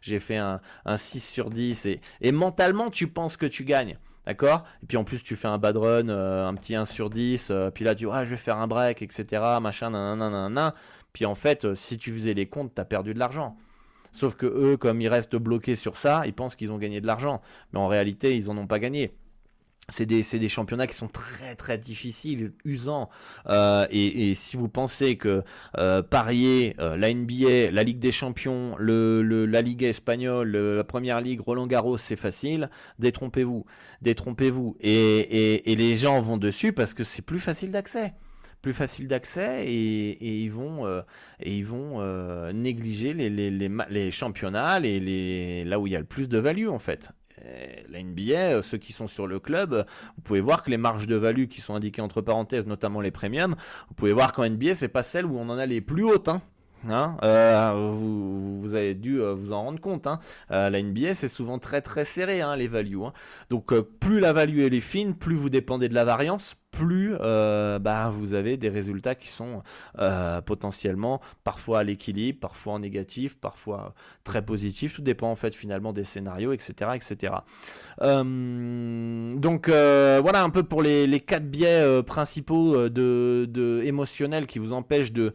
J'ai fait un, un 6 sur 10. Et, et mentalement, tu penses que tu gagnes. D'accord? Et puis en plus, tu fais un bad run, euh, un petit 1 sur 10, euh, puis là, tu dis, ah, je vais faire un break, etc. Machin, nanana, Puis en fait, euh, si tu faisais les comptes, tu as perdu de l'argent. Sauf que eux, comme ils restent bloqués sur ça, ils pensent qu'ils ont gagné de l'argent. Mais en réalité, ils n'en ont pas gagné c'est des, des, championnats qui sont très très difficiles, usants. Euh, et, si vous pensez que euh, parier euh, la NBA, la Ligue des Champions, le, la Ligue espagnole, la Première Ligue, Roland Garros, c'est facile, détrompez-vous, détrompez-vous. Et, et, les gens vont dessus parce que c'est plus facile d'accès plus facile d'accès et, ils vont et ils vont négliger les, les, les, les championnats les, là où il y a le plus de value en fait la NBA, euh, ceux qui sont sur le club, vous pouvez voir que les marges de value qui sont indiquées entre parenthèses, notamment les premiums, vous pouvez voir qu'en NBA, c'est pas celle où on en a les plus hautes. Hein. Hein, euh, vous, avez dû euh, vous en rendre compte. Hein. Euh, la NBA, c'est souvent très très serré, hein, les values. Donc plus la value elle est fine, plus vous dépendez de la variance, plus bah, vous avez des résultats qui sont potentiellement parfois à l'équilibre, parfois en négatif, parfois très positif. Tout dépend en fait finalement des scénarios, etc. etc. donc voilà un peu pour les, les quatre biais principaux de émotionnels qui vous empêchent de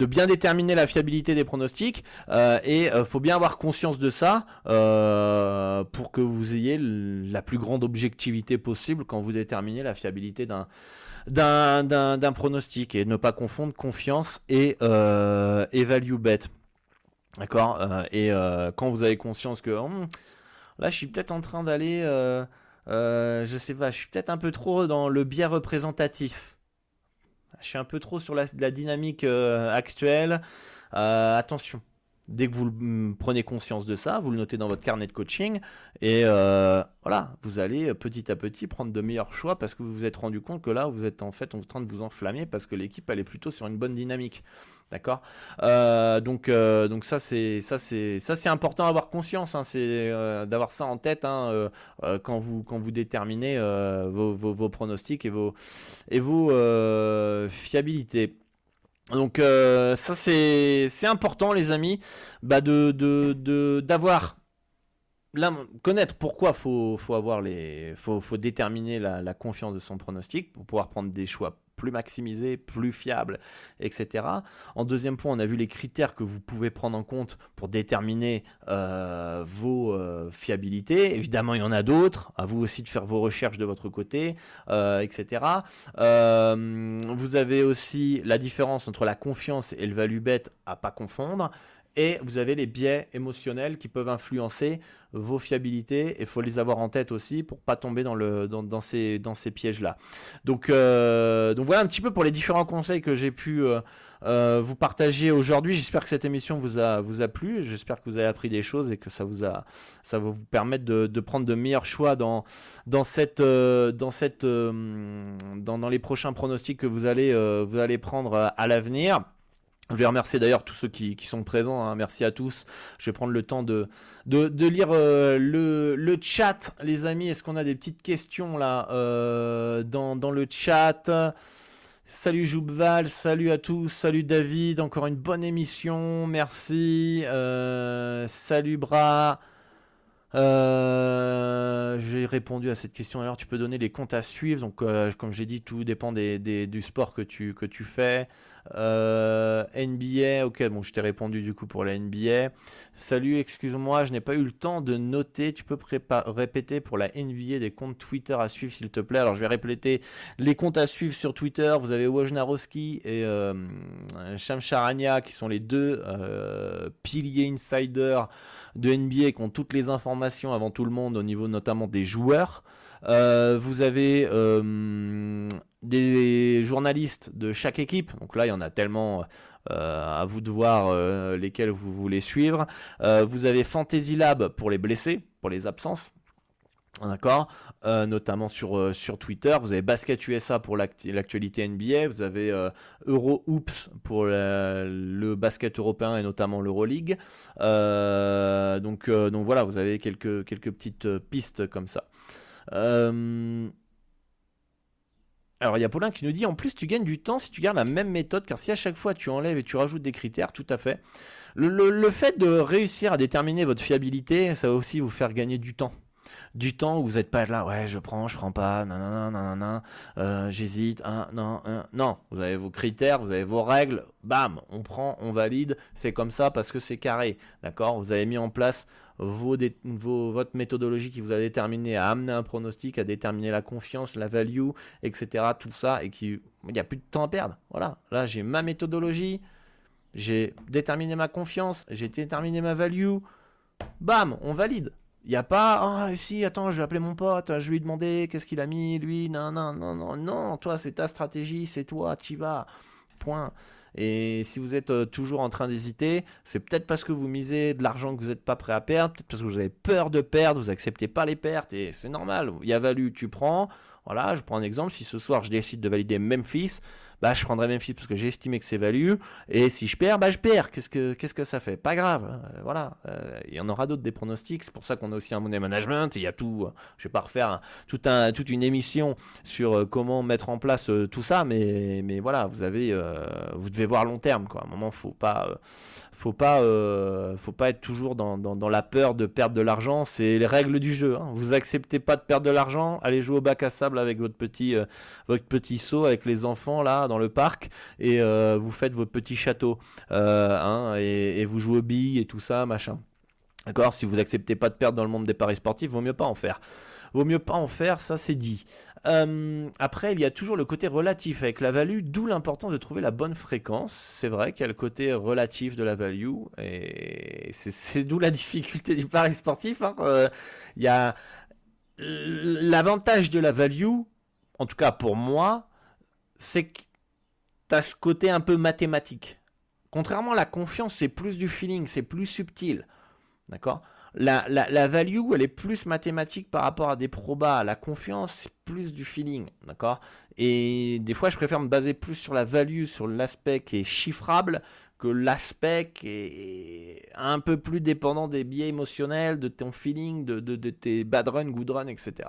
de bien déterminer la fiabilité des pronostics euh, et euh, faut bien avoir conscience de ça euh, pour que vous ayez la plus grande objectivité possible quand vous déterminez la fiabilité d'un d'un pronostic et ne pas confondre confiance et, et value bet. D'accord Et quand vous avez conscience que hum, là je suis peut-être en train d'aller, je sais pas, je suis peut-être un peu trop dans le biais représentatif je suis un peu trop sur la, dynamique euh, actuelle. Euh, attention. Dès que vous mm, prenez conscience de ça, vous le notez dans votre carnet de coaching et euh, voilà, vous allez petit à petit prendre de meilleurs choix parce que vous vous êtes rendu compte que là, vous êtes en fait en train de vous enflammer parce que l'équipe elle est plutôt sur une bonne dynamique. D'accord? Euh, donc, euh, donc ça c'est ça c'est ça c'est important à avoir conscience, hein, c'est d'avoir ça en tête hein, quand vous quand vous déterminez vos, vos, vos, pronostics et vos et vos fiabilités. Donc euh, ça c'est important les amis bah de d'avoir connaître pourquoi faut faut avoir les faut, faut déterminer la, confiance de son pronostic pour pouvoir prendre des choix plus maximisé, plus fiable, etc. En deuxième point, on a vu les critères que vous pouvez prendre en compte pour déterminer euh, vos euh, fiabilités. Évidemment, il y en a d'autres. À vous aussi de faire vos recherches de votre côté, euh, etc. vous avez aussi la différence entre la confiance et le value bet à pas confondre. Et vous avez les biais émotionnels qui peuvent influencer vos fiabilités. Il faut les avoir en tête aussi pour pas tomber dans, le, dans, ces, dans ces pièges-là. Donc, euh, donc voilà un petit peu pour les différents conseils que j'ai pu euh, euh, vous partager aujourd'hui. J'espère que cette émission vous a, vous a plu. J'espère que vous avez appris des choses et que ça, vous a, ça va vous permettre de, de prendre de meilleurs choix dans, dans, cette, dans, cette, dans, dans les prochains pronostics que vous allez, vous allez prendre à l'avenir. Je vais remercier d'ailleurs tous ceux qui, sont présents. Hein. Merci à tous. Je vais prendre le temps de, lire euh, le, chat, les amis. Est-ce qu'on a des petites questions là euh, dans, le chat? Salut Joubval, salut à tous, salut David, encore une bonne émission, merci. Euh, salut Bras. j'ai répondu à cette question. Alors, tu peux donner les comptes à suivre. Donc, comme j'ai dit, tout dépend du sport que tu, fais. Euh, NBA, ok, bon, je t'ai répondu du coup pour la NBA. Salut, excuse-moi, je n'ai pas eu le temps de noter. Tu peux répéter pour la NBA des comptes Twitter à suivre, s'il te plaît? Alors, je vais répéter les comptes à suivre sur Twitter. Vous avez Wojnarowski et euh, Sham Charania qui sont les deux euh, piliers insiders de NBA qui ont toutes les informations avant tout le monde au niveau notamment des joueurs. Euh, vous avez euh, des journalistes de chaque équipe. Donc là, il y en a tellement. Euh, à vous de voir lesquels vous voulez suivre. vous avez Fantasy Lab pour les blessés, pour les absences. D'accord? Notamment sur, sur Twitter. Vous avez Basket USA pour l'actualité NBA. Vous avez Euro Oops pour le basket européen et notamment l'Euroleague. donc, donc voilà, vous avez quelques, quelques petites pistes comme ça. Euh, alors il y a Paulin qui nous dit en plus tu gagnes du temps si tu gardes la même méthode car si à chaque fois tu enlèves et tu rajoutes des critères, tout à fait. Le, fait de réussir à déterminer votre fiabilité, ça va aussi vous faire gagner du temps. Du temps où vous n'êtes pas là, ouais je prends, je prends pas, non non euh, j'hésite, hein, non, non, vous avez vos critères, vous avez vos règles, bam, on prend, on valide, c'est comme ça parce que c'est carré, d'accord? Vous avez mis en place vos, votre méthodologie qui vous a déterminé à amener un pronostic, à déterminer la confiance, la value, etc. Tout ça, et qui il n'y a plus de temps à perdre. Voilà, là j'ai ma méthodologie, j'ai déterminé ma confiance, j'ai déterminé ma value. Bam, on valide. Il n'y a pas, ah si, attends, je vais appeler mon pote, je vais lui demander qu'est-ce qu'il a mis, lui, non, non, non, non, non, toi c'est ta stratégie, c'est toi, tu vas. Point. Et si vous êtes euh, toujours en train d'hésiter, c'est peut-être parce que vous misez de l'argent que vous n'êtes pas prêt à perdre, peut-être parce que vous avez peur de perdre, vous acceptez pas les pertes, et c'est normal. Il y a valu, tu prends. Voilà, je prends un exemple. Si ce soir je décide de valider Memphis, bah je prendrai Memphis parce que j'ai estimé que c'est value. Et si je perds, bah je perds. Qu'est-ce que qu'est-ce que ça fait? Pas grave. Hein. Euh, voilà. Euh, il y en aura d'autres des pronostics. C'est pour ça qu'on a aussi un money management. Il y a tout. Euh, je vais pas refaire toute une émission sur comment mettre en place tout ça, mais mais voilà, vous avez vous devez voir long terme quoi. À un moment, faut pas faut pas faut pas être toujours dans, dans, la peur de perdre de l'argent. C'est les règles du jeu. Hein. Vous acceptez pas de perdre de l'argent, allez jouer au bac à sable avec votre petit votre petit saut avec les enfants là dans le parc et euh, vous faites votre petit château euh, hein, et, vous jouez aux billes et tout ça, machin. D'accord? Si vous acceptez pas de perdre dans le monde des paris sportifs, vaut mieux pas en faire. Vaut mieux pas en faire, ça c'est dit. Euh, après, il y a toujours le côté relatif avec la value, d'où l'importance de trouver la bonne fréquence. C'est vrai qu'il y a le côté relatif de la value, et c'est d'où la difficulté du pari sportif. Hein. il y a l'avantage de la value, en tout cas pour moi, c'est que ce côté un peu mathématique. Contrairement la confiance, c'est plus du feeling, c'est plus subtil. D'accord? La, value, elle est plus mathématique par rapport à des probas. La confiance, c'est plus du feeling. D'accord? Et des fois, je préfère me baser plus sur la value, sur l'aspect qui est chiffrable, que l'aspect qui est un peu plus dépendant des biais émotionnels, de ton feeling, de, de, tes bad run, good run, etc.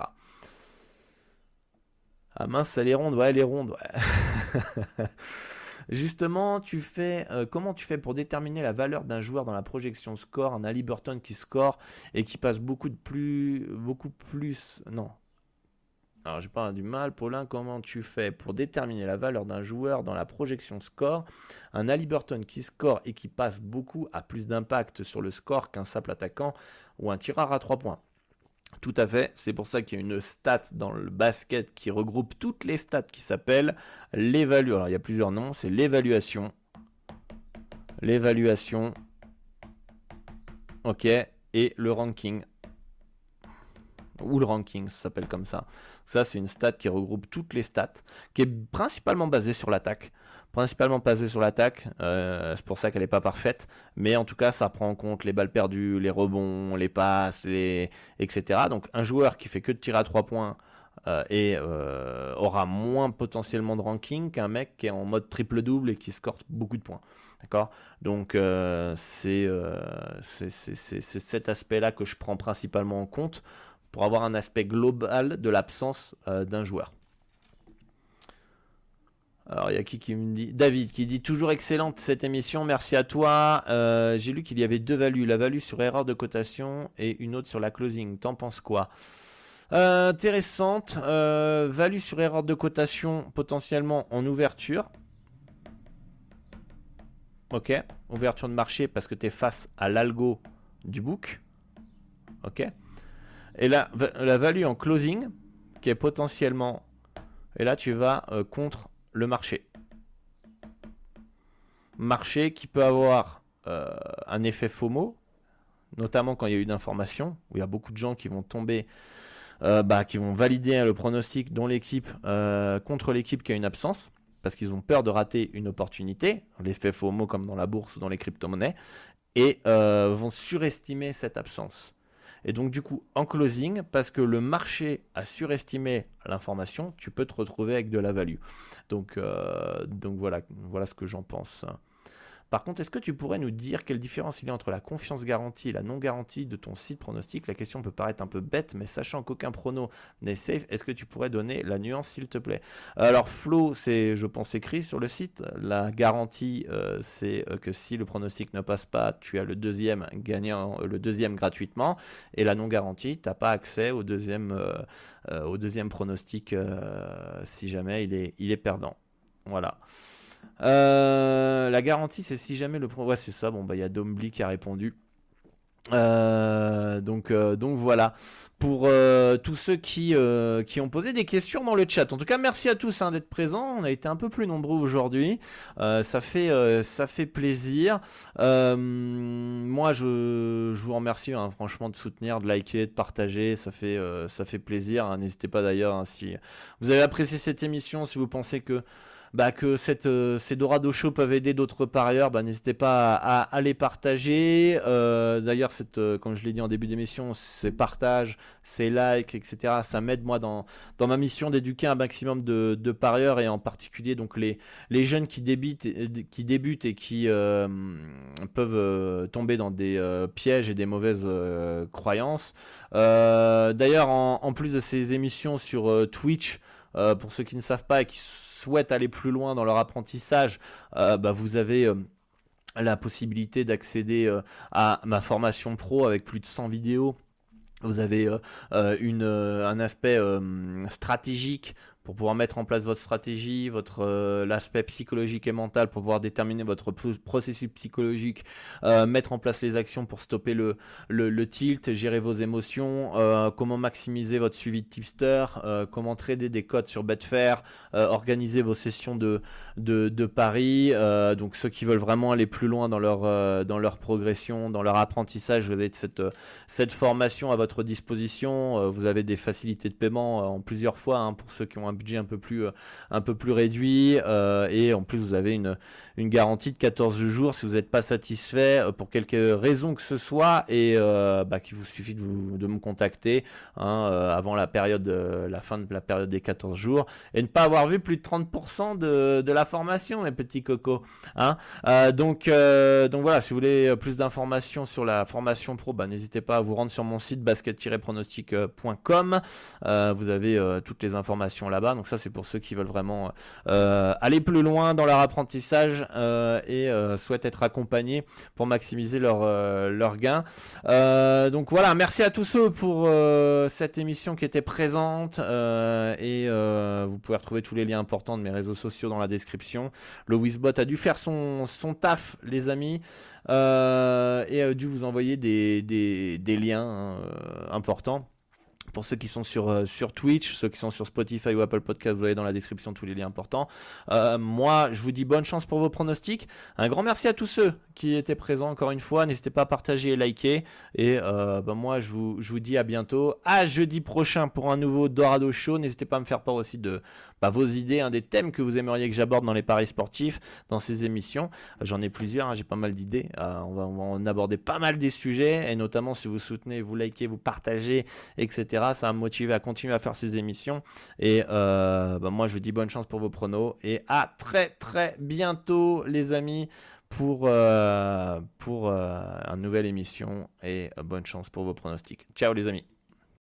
Ah mince, elle est ronde, ouais, elle est ronde. [laughs] Justement, tu fais euh, comment tu fais pour déterminer la valeur d'un joueur dans la projection score, un Ali Burton qui score et qui passe beaucoup de plus, beaucoup plus, non. Alors j'ai pas du mal, Paulin, comment tu fais pour déterminer la valeur d'un joueur dans la projection score Un Ali Burton qui score et qui passe beaucoup a plus d'impact sur le score qu'un simple attaquant ou un tireur à 3 points? Tout à fait, c'est pour ça qu'il y a une stat dans le basket qui regroupe toutes les stats qui s'appellent l'évaluation. Alors il y a plusieurs noms, c'est l'évaluation. L'évaluation. Ok, et le ranking. Ou le ranking, ça s'appelle comme ça. Ça, c'est une stat qui regroupe toutes les stats, qui est principalement basée sur l'attaque principalement basé sur l'attaque. Euh, c'est pour ça qu'elle n'est pas parfaite. Mais en tout cas, ça prend en compte les balles perdues, les rebonds, les passes, etc. Donc un joueur qui fait que de tirer à 3 points euh, et euh, aura moins potentiellement de ranking qu'un mec qui est en mode triple-double et qui score beaucoup de points. D'accord? Donc c'est cet aspect-là que je prends principalement en compte pour avoir un aspect global de l'absence d'un joueur. Alors, il y a qui qui me dit David qui dit toujours excellente cette émission, merci à toi. Euh, j'ai lu qu'il y avait deux values, la value sur erreur de cotation et une autre sur la closing. T'en penses quoi? Euh, Intéressante. Euh, value sur erreur de cotation potentiellement en ouverture. Ok. Ouverture de marché parce que tu es face à l'algo du book. Ok. Et là, la value en closing qui est potentiellement. Et là, tu vas contre le marché. Marché qui peut avoir euh, un effet FOMO, notamment quand il y a eu d'informations, où il y a beaucoup de gens qui vont tomber, euh, bah, qui vont valider le pronostic l'équipe euh, contre l'équipe qui a une absence, parce qu'ils ont peur de rater une opportunité, l'effet FOMO comme dans la bourse ou dans les crypto-monnaies, et vont surestimer cette absence. Et donc du coup, en closing, parce que le marché a surestimé l'information, tu peux te retrouver avec de la value. Donc, euh, donc voilà, voilà ce que j'en pense. Par contre, est-ce que tu pourrais nous dire quelle différence il y a entre la confiance garantie et la non garantie de ton site pronostic? La question peut paraître un peu bête, mais sachant qu'aucun prono n'est safe, est-ce que tu pourrais donner la nuance s'il te plaît? Alors Flow, c'est je pense écrit sur le site. La garantie, euh, c'est euh, que si le pronostic ne passe pas, tu as le deuxième gagnant, euh, le deuxième gratuitement. Et la non garantie, tu n'as pas accès au deuxième, pronostic si jamais il est perdant. Voilà. Euh, la garantie, c'est si jamais le. Ouais, c'est ça. Bon, bah, il y a Dombly qui a répondu. Euh, donc, euh, donc voilà pour tous ceux qui, qui ont posé des questions dans le chat. En tout cas, merci à tous hein, d'être présents. On a été un peu plus nombreux aujourd'hui. ça fait ça fait plaisir. moi, je, je vous remercie hein, franchement de soutenir, de liker, de partager. Ça fait ça fait plaisir. Hein. N'hésitez pas d'ailleurs si vous avez apprécié cette émission, si vous pensez que bah, que euh, ces Dorado Show peuvent aider d'autres parieurs, bah, n'hésitez pas à, les partager. Euh, d'ailleurs, euh, comme je l'ai dit en début d'émission, ces partages, ces likes, etc., ça m'aide moi dans, dans ma mission d'éduquer un maximum de, parieurs et en particulier donc les, les jeunes qui débutent, qui débutent et qui peuvent tomber dans des pièges et des mauvaises croyances. D'ailleurs, en, plus de ces émissions sur Twitch, pour ceux qui ne savent pas et qui souhaitent aller plus loin dans leur apprentissage, euh, bah, vous avez euh, la possibilité d'accéder euh, à ma formation pro avec plus de 100 vidéos. Vous avez un aspect stratégique pour pouvoir mettre en place votre stratégie, votre euh, l'aspect psychologique et mental pour pouvoir déterminer votre processus psychologique, euh, mettre en place les actions pour stopper le, le, tilt, gérer vos émotions, euh, comment maximiser votre suivi de tipster, comment trader des codes sur Betfair, organiser vos sessions de, de, paris. donc ceux qui veulent vraiment aller plus loin dans leur, dans leur progression, dans leur apprentissage, vous avez cette, cette formation à votre disposition. vous avez des facilités de paiement en plusieurs fois hein, pour ceux qui ont un budget un peu plus, un peu plus réduit. et en plus, vous avez une, une garantie de 14 jours si vous n'êtes pas satisfait pour quelque raison que ce soit. Et bah, qu'il vous suffit de, vous, de me contacter hein, avant la période, la fin de la période des 14 jours. Et ne pas avoir vu plus de 30% de, de la formation, mes petits cocos. Hein. donc, donc voilà, si vous voulez plus d'informations sur la formation pro, bah, n'hésitez pas à vous rendre sur mon site basket-pronostic.com. Euh, vous avez euh, toutes les informations là-bas. Donc ça, c'est pour ceux qui veulent vraiment euh, aller plus loin dans leur apprentissage et souhaitent être accompagnés pour maximiser leur, leur gain. donc voilà, merci à tous ceux pour cette émission qui était présente et vous pouvez retrouver tous les liens importants de mes réseaux sociaux dans la description. Le Wizbot a dû faire son, son taf, les amis. Euh, et a dû vous envoyer des, des, liens euh, importants. Pour ceux qui sont sur, euh, sur Twitch, ceux qui sont sur Spotify ou Apple Podcast, vous avez dans la description tous les liens importants. moi, je vous dis bonne chance pour vos pronostics. Un grand merci à tous ceux qui étaient présents encore une fois. N'hésitez pas à partager et liker. Et ben moi, je vous, je vous dis à bientôt. À jeudi prochain pour un nouveau Dorado Show. N'hésitez pas à me faire part aussi de, bah, vos idées, un des thèmes que vous aimeriez que j'aborde dans les paris sportifs, dans ces émissions. J'en ai plusieurs, hein, j'ai pas mal d'idées. Euh, on, va, en aborder pas mal des sujets, et notamment si vous soutenez, vous likez, vous partagez, etc. Ça va me motiver à continuer à faire ces émissions. Et euh, bah, moi, je vous dis bonne chance pour vos pronos, et à très très bientôt, les amis pour, euh, pour une nouvelle émission et bonne chance pour vos pronostics. Ciao les amis